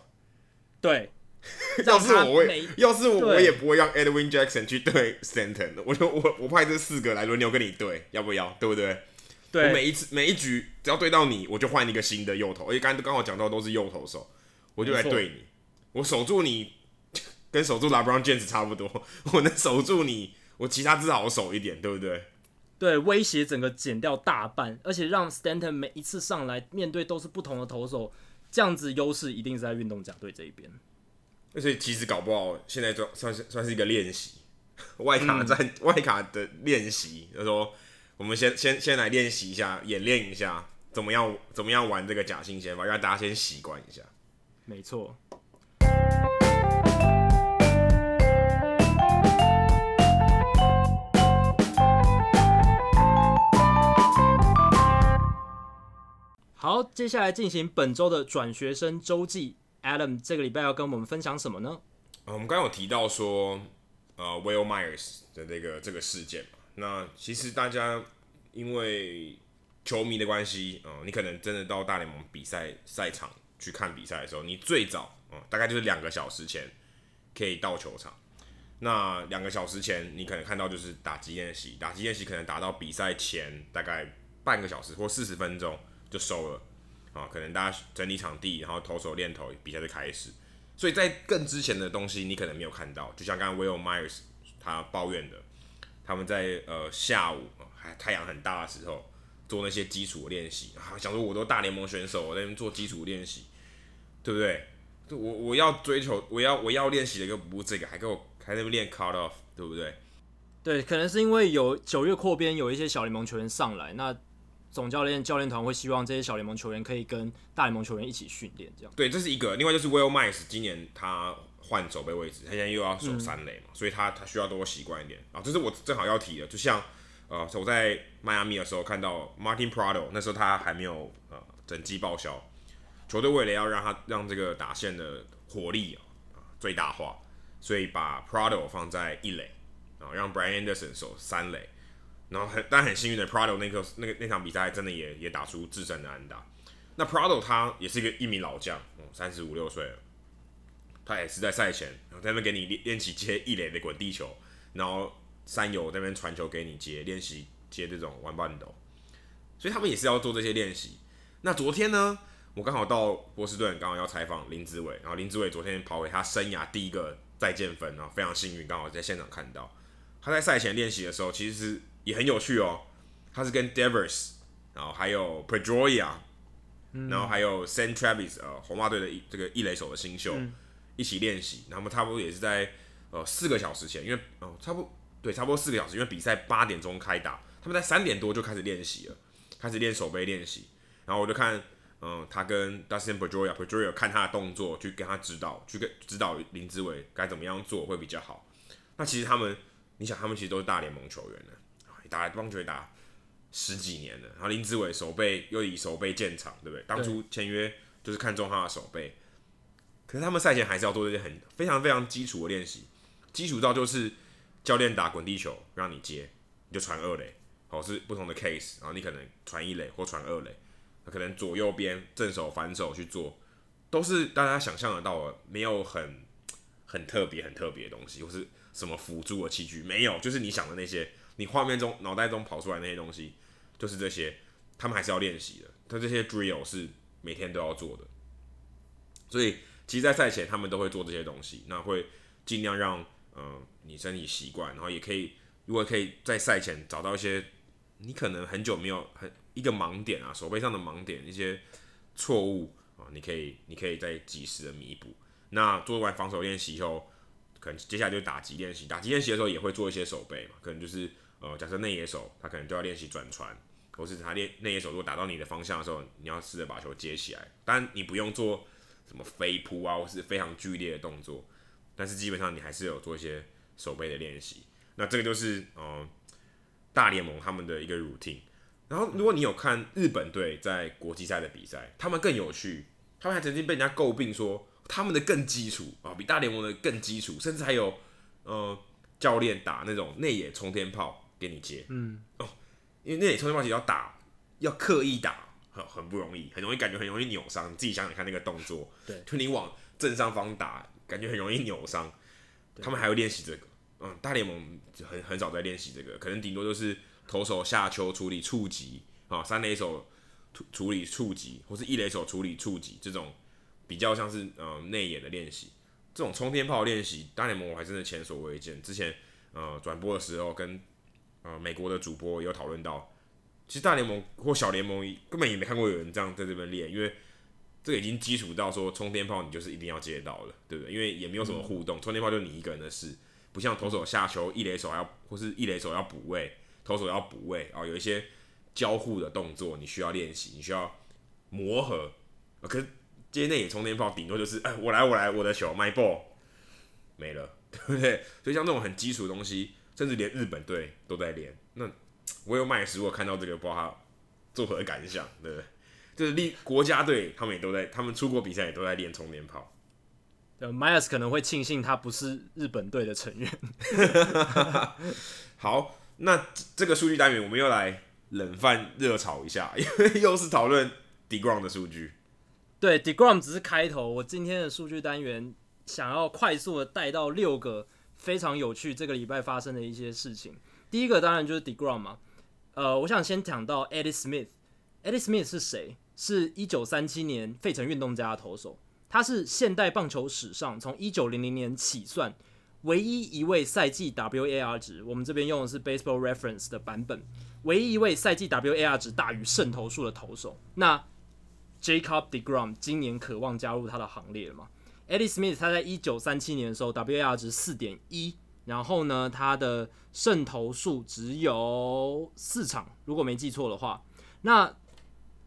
对，[LAUGHS] 要是我会，要是我我也不会让 Edwin Jackson 去对 Stanton，的我就我我派这四个来轮流跟你对，要不要？对不对？对，我每一次每一局只要对到你，我就换一个新的右投，而且刚刚刚好讲到都是右投手，我就来对你，我守住你，跟守住 LeBron James 差不多，[LAUGHS] 我能守住你，我其他至少好守一点，对不对？对，威胁整个减掉大半，而且让 Stanton 每一次上来面对都是不同的投手，这样子优势一定是在运动家队这一边。所以其实搞不好现在就算是算是一个练习，[LAUGHS] 外卡在、嗯、外卡的练习，就是说。我们先先先来练习一下，演练一下怎么样怎么样玩这个假性先吧，让大家先习惯一下。没错。好，接下来进行本周的转学生周记。Adam 这个礼拜要跟我们分享什么呢？呃、我们刚刚有提到说，呃，Will Myers 的这个这个事件。那其实大家因为球迷的关系，嗯、你可能真的到大联盟比赛赛场去看比赛的时候，你最早，哦、呃，大概就是两个小时前可以到球场。那两个小时前，你可能看到就是打击练习，打击练习可能打到比赛前大概半个小时或四十分钟就收了，啊、可能大家整理场地，然后投手练投，比赛就开始。所以在更之前的东西，你可能没有看到，就像刚刚 Will Myers 他抱怨的。他们在呃下午还太阳很大的时候做那些基础练习，啊想说我都大联盟选手，我在那边做基础练习，对不对？我我要追求，我要我要练习的一个不是这个，还给我还在那边练 cut off，对不对？对，可能是因为有九月扩编，有一些小联盟球员上来，那总教练教练团会希望这些小联盟球员可以跟大联盟球员一起训练，这样。对，这是一个。另外就是 Will Myers 今年他。换守备位置，他现在又要守三垒嘛，嗯、所以他他需要多习惯一点啊。这是我正好要提的，就像呃，我在迈阿密的时候看到 Martin Prado，那时候他还没有呃整季报销，球队为了要让他让这个打线的火力啊最大化，所以把 Prado 放在一垒，然后让 Brian Anderson 守三垒，然后很但很幸运的 Prado 那个那个那场比赛真的也也打出制胜的安打。那 Prado 他也是一个一名老将，哦，三十五六岁了，他也是在赛前然后在那边给你练练习接一垒的滚地球，然后三友那边传球给你接练习接这种弯半斗，所以他们也是要做这些练习。那昨天呢，我刚好到波士顿，刚好要采访林志伟，然后林志伟昨天跑回他生涯第一个再见分，然后非常幸运，刚好在现场看到他在赛前练习的时候，其实是也很有趣哦。他是跟 Devers，然后还有 Pedroia，然后还有 San Travis，呃，红袜队的一这个一垒手的新秀一起练习。那么差不多也是在呃四个小时前，因为哦、呃、差不多对，差不多四个小时，因为比赛八点钟开打，他们在三点多就开始练习了，开始练守备练习。然后我就看。嗯，他跟 Dustin Pedroia，Pedroia 看他的动作，去跟他指导，去跟指导林志伟该怎么样做会比较好。那其实他们，你想，他们其实都是大联盟球员了，打棒球打十几年了。然后林志伟守备又以守备见长，对不对？当初签约就是看中他的守备。可是他们赛前还是要做这些很非常非常基础的练习，基础到就是教练打滚地球让你接，你就传二垒，好，是不同的 case，然后你可能传一垒或传二垒。可能左右边正手反手去做，都是大家想象得到的，没有很很特别很特别的东西，或是什么辅助的器具，没有，就是你想的那些，你画面中脑袋中跑出来那些东西，就是这些，他们还是要练习的，他这些 drill 是每天都要做的，所以其实，在赛前他们都会做这些东西，那会尽量让嗯、你身体习惯，然后也可以，如果可以在赛前找到一些你可能很久没有很。一个盲点啊，手背上的盲点，一些错误啊，你可以，你可以再及时的弥补。那做完防守练习以后，可能接下来就打击练习。打击练习的时候也会做一些手背嘛，可能就是呃，假设内野手他可能就要练习转传，或是他练内野手如果打到你的方向的时候，你要试着把球接起来。但你不用做什么飞扑啊，或是非常剧烈的动作，但是基本上你还是有做一些手背的练习。那这个就是呃大联盟他们的一个 routine。然后，如果你有看日本队在国际赛的比赛，他们更有趣。他们还曾经被人家诟病说，他们的更基础啊，比大联盟的更基础，甚至还有呃教练打那种内野冲天炮给你接。嗯哦，因为那里冲天炮其实要打，要刻意打，很很不容易，很容易感觉很容易扭伤。你自己想想看那个动作，对，就你往正上方打，感觉很容易扭伤。他们还会练习这个，嗯，大联盟很很少在练习这个，可能顶多就是。投手下球处理触及啊，三垒手处处理触及，或是一垒手处理触及，这种比较像是呃内野的练习。这种冲天炮练习，大联盟我还真的前所未见。之前呃转播的时候，跟呃美国的主播也有讨论到，其实大联盟或小联盟根本也没看过有人这样在这边练，因为这个已经基础到说冲天炮你就是一定要接到了，对不对？因为也没有什么互动，冲天炮就你一个人的事，不像投手下球，一垒手要或是一垒手要补位。投手要补位啊，有一些交互的动作，你需要练习，你需要磨合。可是接内野冲天炮，顶多就是哎，我来，我来，我的球，my ball，没了，对不对？所以像这种很基础的东西，甚至连日本队都在练。那我有麦斯，我看到这个，不知道他作何感想，对不对？就是立国家队，他们也都在，他们出国比赛也都在练冲天炮。呃，Myers 可能会庆幸他不是日本队的成员。[LAUGHS] [LAUGHS] 好。那这个数据单元，我们又来冷饭热炒一下，因为又是讨论 Degrom 的数据。对，Degrom 只是开头。我今天的数据单元想要快速的带到六个非常有趣这个礼拜发生的一些事情。第一个当然就是 Degrom 嘛。呃，我想先讲到 Eddie Smith。Eddie Smith 是谁？是一九三七年费城运动家的投手。他是现代棒球史上从一九零零年起算。唯一一位赛季 WAR 值，我们这边用的是 Baseball Reference 的版本。唯一一位赛季 WAR 值大于胜投数的投手，那 Jacob Degrom 今年渴望加入他的行列了吗？Eddie Smith 他在一九三七年的时候 WAR 值四点一，然后呢，他的胜投数只有四场，如果没记错的话。那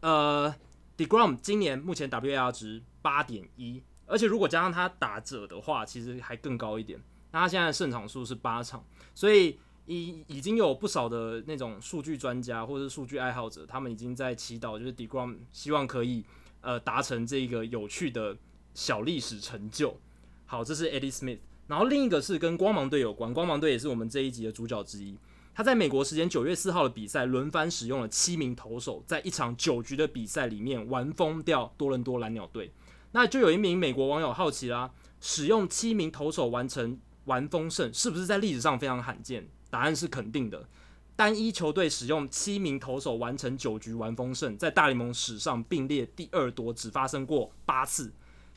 呃，Degrom 今年目前 WAR 值八点一，而且如果加上他打者的话，其实还更高一点。那他现在的胜场数是八场，所以已已经有不少的那种数据专家或者是数据爱好者，他们已经在祈祷，就是 Degrom 希望可以呃达成这个有趣的小历史成就。好，这是 Eddie Smith。然后另一个是跟光芒队有关，光芒队也是我们这一集的主角之一。他在美国时间九月四号的比赛轮番使用了七名投手，在一场九局的比赛里面玩疯掉多伦多蓝鸟队。那就有一名美国网友好奇啦，使用七名投手完成完封胜，是不是在历史上非常罕见？答案是肯定的。单一球队使用七名投手完成九局完封胜，在大联盟史上并列第二多，只发生过八次。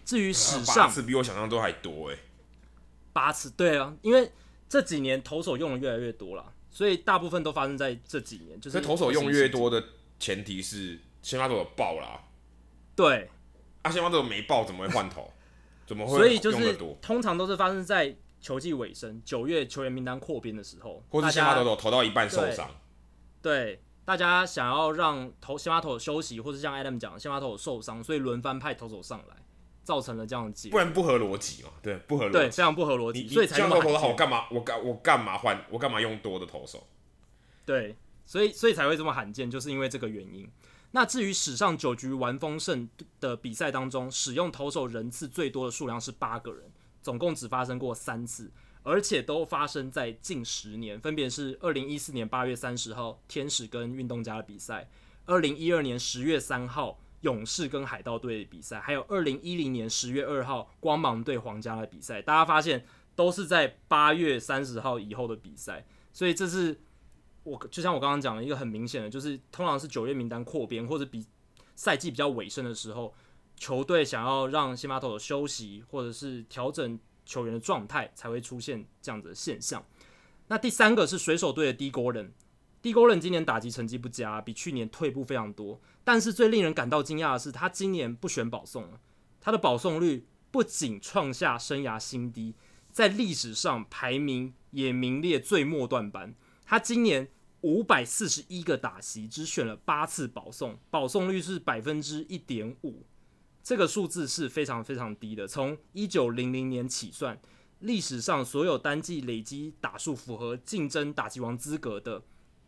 至于史上，八次比我想象都还多诶。八次，对啊，因为这几年投手用的越来越多了，所以大部分都发生在这几年。就是投手用越多的前提是先发投手爆啦。对，啊，先发投手没爆怎么会换头？[LAUGHS] 怎么会？所以就是通常都是发生在。球季尾声，九月球员名单扩编的时候，或是先发投手投到一半受伤，对，大家想要让投先发投手休息，或是像 Adam 讲，先发投手受伤，所以轮番派投手上来，造成了这样的结果，不然不合逻辑嘛？对，不合逻辑，对，非常不合逻辑，所以才投投好，我干嘛？我干我干嘛换？我干嘛用多的投手？对，所以所以才会这么罕见，就是因为这个原因。那至于史上九局完封胜的比赛当中，使用投手人次最多的数量是八个人。总共只发生过三次，而且都发生在近十年，分别是二零一四年八月三十号天使跟运动家的比赛，二零一二年十月三号勇士跟海盗队的比赛，还有二零一零年十月二号光芒队皇家的比赛。大家发现都是在八月三十号以后的比赛，所以这是我就像我刚刚讲的一个很明显的，就是通常是九月名单扩编或者比赛季比较尾声的时候。球队想要让先发投手休息，或者是调整球员的状态，才会出现这样子的现象。那第三个是水手队的低国人 Dee Gordon，Dee Gordon 今年打击成绩不佳，比去年退步非常多。但是最令人感到惊讶的是，他今年不选保送了，他的保送率不仅创下生涯新低，在历史上排名也名列最末段班。他今年五百四十一个打席，只选了八次保送，保送率是百分之一点五。这个数字是非常非常低的。从一九零零年起算，历史上所有单季累积打数符合竞争打击王资格的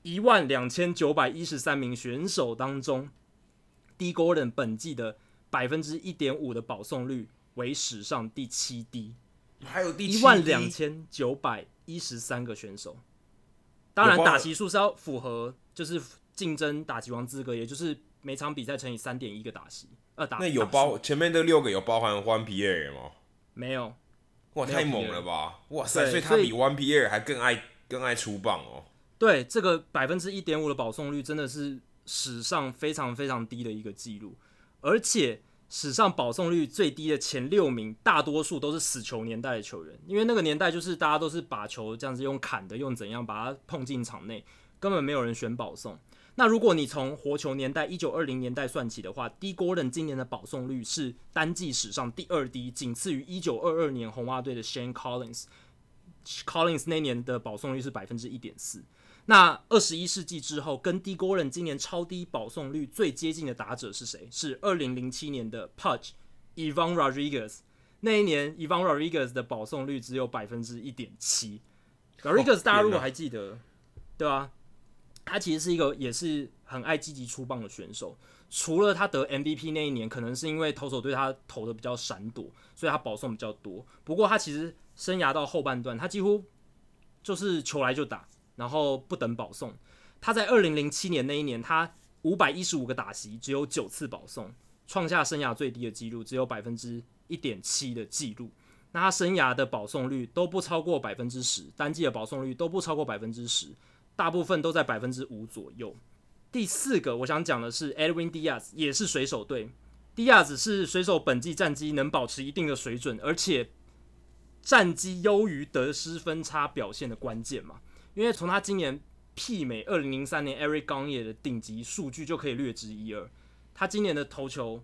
一万两千九百一十三名选手当中，Dee Gordon 本季的百分之一点五的保送率为史上第七低。还有第？一万两千九百一十三个选手，当然打席数是要符合，就是竞争打击王资格，也就是每场比赛乘以三点一个打席。呃，打那有包前面这六个有包含 Juan Pierre 吗？没有，哇，太猛了吧！哇塞，所以他比 Juan Pierre 还更爱更爱出棒哦。对，这个百分之一点五的保送率真的是史上非常非常低的一个记录，而且史上保送率最低的前六名，大多数都是死球年代的球员，因为那个年代就是大家都是把球这样子用砍的，用怎样把它碰进场内，根本没有人选保送。那如果你从活球年代一九二零年代算起的话，D Gordon 今年的保送率是单季史上第二低，仅次于一九二二年红袜队的 Shane Collins。Collins 那年的保送率是百分之一点四。那二十一世纪之后，跟 Gordon 今年超低保送率最接近的打者是谁？是二零零七年的 Pudge Ivan Rodriguez。那一年 Ivan Rodriguez 的保送率只有百分之一点七。Rodriguez 大家如果还记得，对吧、啊？他其实是一个也是很爱积极出棒的选手，除了他得 MVP 那一年，可能是因为投手对他投的比较闪躲，所以他保送比较多。不过他其实生涯到后半段，他几乎就是球来就打，然后不等保送。他在二零零七年那一年，他五百一十五个打席，只有九次保送，创下生涯最低的纪录，只有百分之一点七的纪录。那他生涯的保送率都不超过百分之十，单季的保送率都不超过百分之十。大部分都在百分之五左右。第四个，我想讲的是 Edwin Diaz，也是水手队。Diaz 是水手本季战绩能保持一定的水准，而且战绩优于得失分差表现的关键嘛。因为从他今年媲美二零零三年 Eric Gagne 的顶级数据就可以略知一二。他今年的投球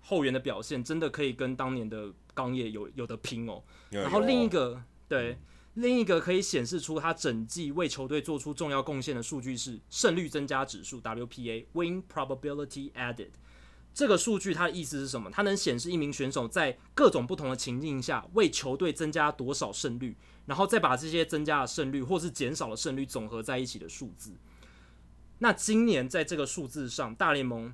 后援的表现真的可以跟当年的 Gagne 有有的拼哦。然后另一个对。另一个可以显示出他整季为球队做出重要贡献的数据是胜率增加指数 （WPA，Win Probability Added）。这个数据它的意思是什么？它能显示一名选手在各种不同的情境下为球队增加多少胜率，然后再把这些增加的胜率或是减少的胜率总和在一起的数字。那今年在这个数字上，大联盟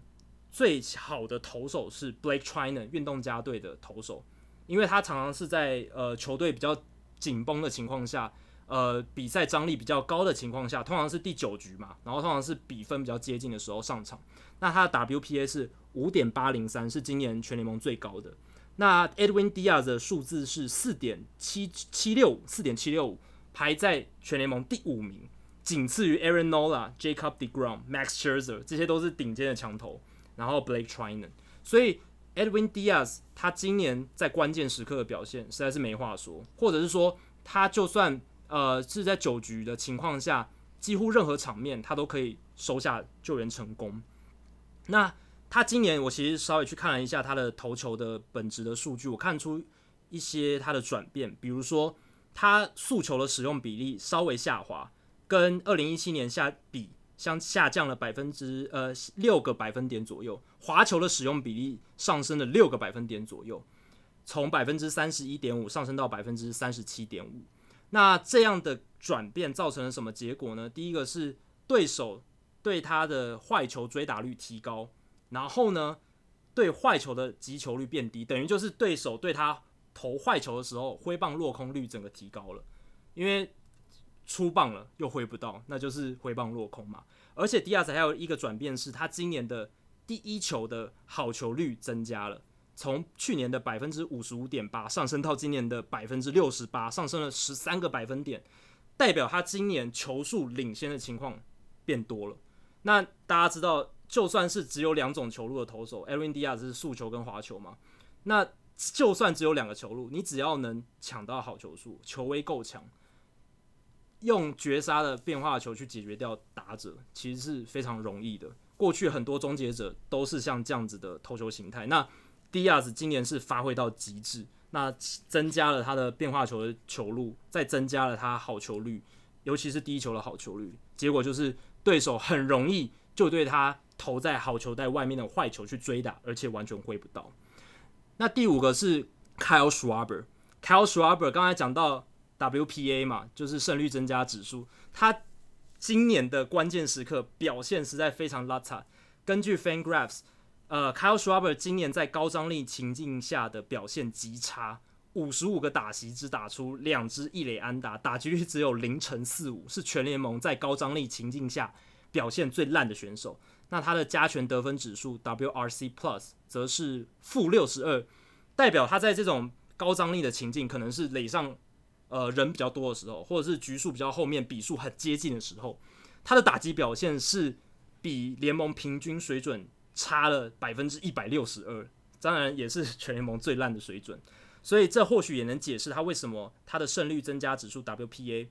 最好的投手是 Blake Trinan，运动家队的投手，因为他常常是在呃球队比较。紧绷的情况下，呃，比赛张力比较高的情况下，通常是第九局嘛，然后通常是比分比较接近的时候上场。那他的 WPA 是五点八零三，是今年全联盟最高的。那 Edwin Diaz 的数字是四点七七六五，四点七六五，排在全联盟第五名，仅次于 Aaron Nola、Jacob deGrom、Max Scherzer，这些都是顶尖的强投。然后 Blake Trinan，所以 Edwin Diaz 他今年在关键时刻的表现实在是没话说，或者是说他就算呃是在九局的情况下，几乎任何场面他都可以收下救援成功。那他今年我其实稍微去看了一下他的投球的本质的数据，我看出一些他的转变，比如说他速球的使用比例稍微下滑，跟二零一七年下比相下降了百分之呃六个百分点左右，滑球的使用比例上升了六个百分点左右，从百分之三十一点五上升到百分之三十七点五。那这样的转变造成了什么结果呢？第一个是对手对他的坏球追打率提高。然后呢，对坏球的击球率变低，等于就是对手对他投坏球的时候，挥棒落空率整个提高了，因为出棒了又挥不到，那就是挥棒落空嘛。而且迪亚斯还有一个转变是，他今年的第一球的好球率增加了，从去年的百分之五十五点八上升到今年的百分之六十八，上升了十三个百分点，代表他今年球数领先的情况变多了。那大家知道。就算是只有两种球路的投手，Edwin Diaz 是速球跟滑球嘛，那就算只有两个球路，你只要能抢到好球数，球威够强，用绝杀的变化球去解决掉打者，其实是非常容易的。过去很多终结者都是像这样子的投球形态。那 Diaz 今年是发挥到极致，那增加了他的变化球的球路，再增加了他好球率，尤其是第一球的好球率，结果就是对手很容易就对他。投在好球带外面的坏球去追打，而且完全挥不到。那第五个是 Kyle Schwarber，Kyle Schwarber 刚才讲到 WPA 嘛，就是胜率增加指数。他今年的关键时刻表现实在非常邋遢。根据 FanGraphs，呃，Kyle Schwarber 今年在高张力情境下的表现极差，五十五个打席只打出两支一垒安打，打击率只有零成四五，是全联盟在高张力情境下表现最烂的选手。那他的加权得分指数 WRC Plus 则是负六十二，代表他在这种高张力的情境，可能是垒上呃人比较多的时候，或者是局数比较后面，比数很接近的时候，他的打击表现是比联盟平均水准差了百分之一百六十二，当然也是全联盟最烂的水准，所以这或许也能解释他为什么他的胜率增加指数 WPA。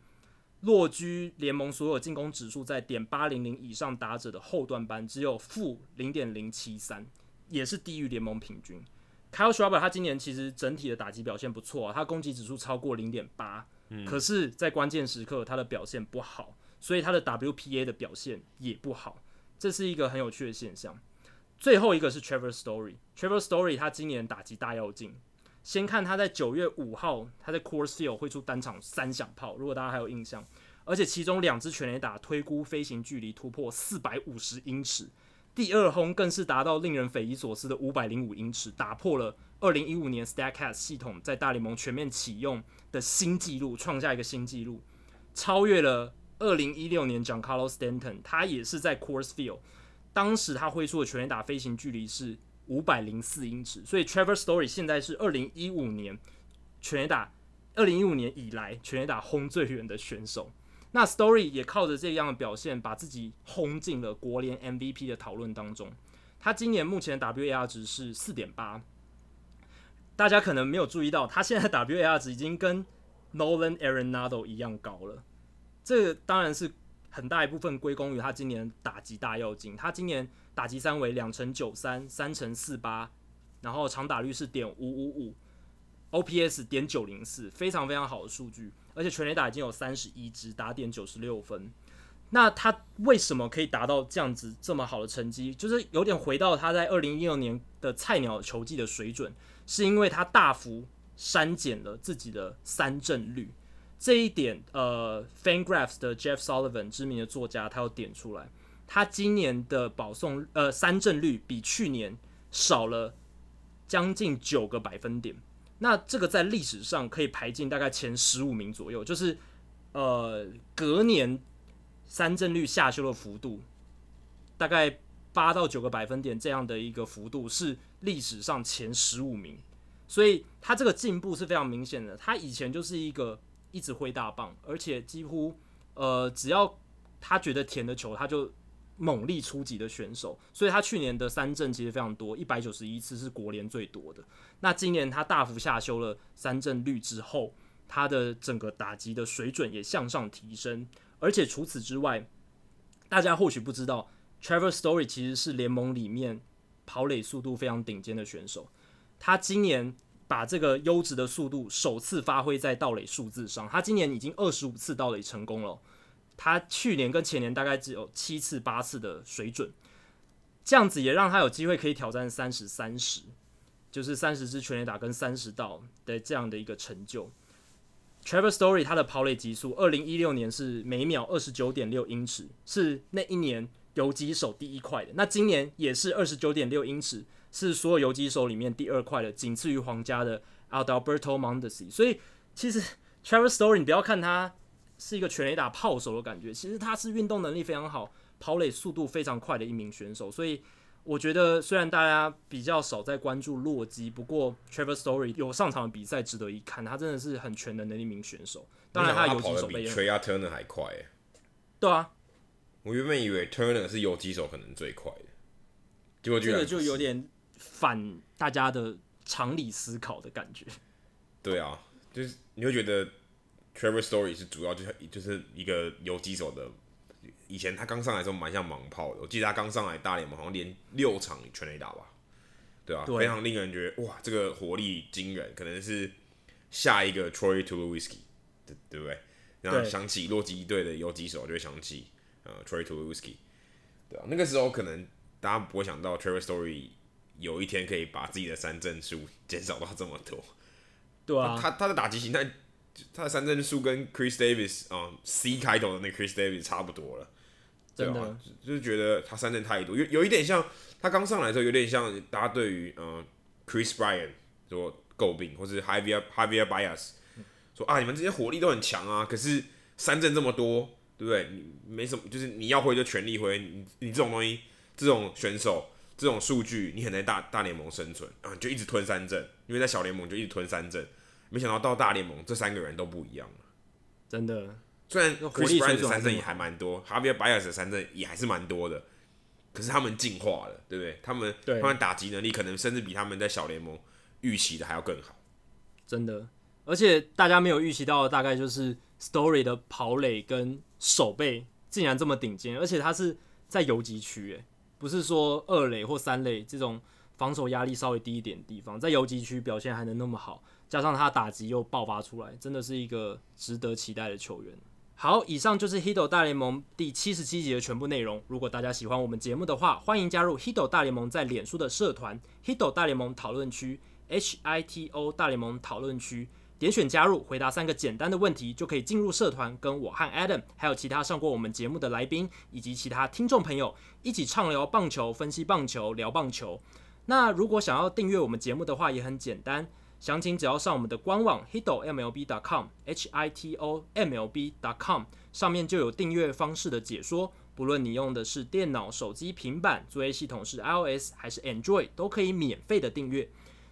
落居联盟所有进攻指数在点八零零以上打者的后段班，只有负零点零七三，也是低于联盟平均。Kyle Schwarber 他今年其实整体的打击表现不错啊，他攻击指数超过零点八，可是，在关键时刻他的表现不好，所以他的 WPA 的表现也不好，这是一个很有趣的现象。最后一个是 Trevor Story，Trevor Story 他今年打击大跃进。先看他在九月五号，他在 Coors Field 会出单场三响炮，如果大家还有印象，而且其中两支全垒打推估飞行距离突破四百五十英尺，第二轰更是达到令人匪夷所思的五百零五英尺，打破了二零一五年 Statcast 系统在大联盟全面启用的新纪录，创下一个新纪录，超越了二零一六年 Giancarlo Stanton，他也是在 Coors Field，当时他挥出的全垒打飞行距离是。五百零四英尺，所以 Trevor Story 现在是二零一五年全打，二零一五年以来全打轰最远的选手。那 Story 也靠着这样的表现，把自己轰进了国联 MVP 的讨论当中。他今年目前的 WAR 值是四点八，大家可能没有注意到，他现在的 [LAUGHS] WAR 值已经跟 Nolan Arenado 一样高了。这当然是很大一部分归功于他今年打击大跃进，他今年。打击三围两成九三，三成四八，然后长打率是点五五五，OPS 点九零四，非常非常好的数据。而且全垒打已经有三十一支，打点九十六分。那他为什么可以达到这样子这么好的成绩？就是有点回到他在二零一六年的菜鸟球技的水准，是因为他大幅删减了自己的三振率。这一点，呃，FanGraphs 的 Jeff Sullivan 知名的作家，他有点出来。他今年的保送呃三振率比去年少了将近九个百分点，那这个在历史上可以排进大概前十五名左右，就是呃隔年三振率下修的幅度大概八到九个百分点这样的一个幅度是历史上前十五名，所以他这个进步是非常明显的。他以前就是一个一直挥大棒，而且几乎呃只要他觉得甜的球他就。猛力出击的选手，所以他去年的三振其实非常多，一百九十一次是国联最多的。那今年他大幅下修了三振率之后，他的整个打击的水准也向上提升。而且除此之外，大家或许不知道，Trevor Story 其实是联盟里面跑垒速度非常顶尖的选手。他今年把这个优质的速度首次发挥在盗垒数字上，他今年已经二十五次盗垒成功了。他去年跟前年大概只有七次八次的水准，这样子也让他有机会可以挑战三十三十，就是三十支全垒打跟三十盗的这样的一个成就。Trevor Story 他的跑垒极速，二零一六年是每秒二十九点六英尺，是那一年游击手第一快的。那今年也是二十九点六英尺，是所有游击手里面第二快的，仅次于皇家的 Adalberto Mondesi。所以其实 Trevor Story 你不要看他。是一个全垒打炮手的感觉，其实他是运动能力非常好、跑垒速度非常快的一名选手，所以我觉得虽然大家比较少在关注洛基，不过 Trevor Story 有上场的比赛值得一看，他真的是很全能的一名选手。当然他游击手比 Trea Turner 还快耶。对啊，我原本以为 Turner 是游击手可能最快的，结果这个就有点反大家的常理思考的感觉。对啊，就是你会觉得。Trevor Story 是主要就是就是一个游击手的，以前他刚上来的时候蛮像盲炮的，我记得他刚上来大联盟好像连六场全垒打吧，对啊，对非常令人觉得哇，这个活力惊人，可能是下一个 Troy Tulowitzki，对对不对？然后想起洛基队的游击手，就会想起呃 Troy Tulowitzki，对啊，那个时候可能大家不会想到 Trevor Story 有一天可以把自己的三振数 [LAUGHS] 减少到这么多，对啊，他他的打击形态。他的三振数跟 Chris Davis 啊、嗯、C 开头的那 Chris Davis 差不多了，真的对吧？就是觉得他三振太多，有有一点像他刚上来的时候，有点像大家对于嗯 Chris Bryant 说诟病，或是 Javier Javier Baez 说啊，你们这些火力都很强啊，可是三振这么多，对不对？你没什么，就是你要挥就全力挥，你你这种东西，这种选手，这种数据，你很难大大联盟生存啊，就一直吞三振，因为在小联盟就一直吞三振。没想到到大联盟，这三个人都不一样了，真的。虽然 Chris Bryant 的三振也还蛮多，Javier Baez 的三振也还是蛮多的，可是他们进化了，对不对？他们他们打击能力可能甚至比他们在小联盟预期的还要更好，真的。而且大家没有预期到的，大概就是 Story 的跑垒跟守备竟然这么顶尖，而且他是在游击区，诶，不是说二垒或三垒这种防守压力稍微低一点的地方，在游击区表现还能那么好。加上他打击又爆发出来，真的是一个值得期待的球员。好，以上就是《Hito 大联盟》第七十七集的全部内容。如果大家喜欢我们节目的话，欢迎加入《Hito 大联盟》在脸书的社团《Hito 大联盟讨论区》（H I T O 大联盟讨论区），点选加入，回答三个简单的问题，就可以进入社团，跟我和 Adam，还有其他上过我们节目的来宾以及其他听众朋友一起畅聊棒球、分析棒球、聊棒球。那如果想要订阅我们节目的话，也很简单。详情只要上我们的官网 hitomlb.com，h i t o m l b.com，上面就有订阅方式的解说。不论你用的是电脑、手机、平板，作业系统是 iOS 还是 Android，都可以免费的订阅。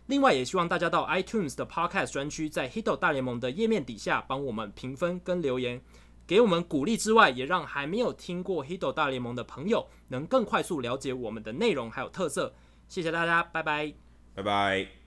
另外，也希望大家到 iTunes 的 Podcast 专区，在 Hito 大联盟的页面底下帮我们评分跟留言，给我们鼓励之外，也让还没有听过 Hito 大联盟的朋友能更快速了解我们的内容还有特色。谢谢大家，拜拜，拜拜。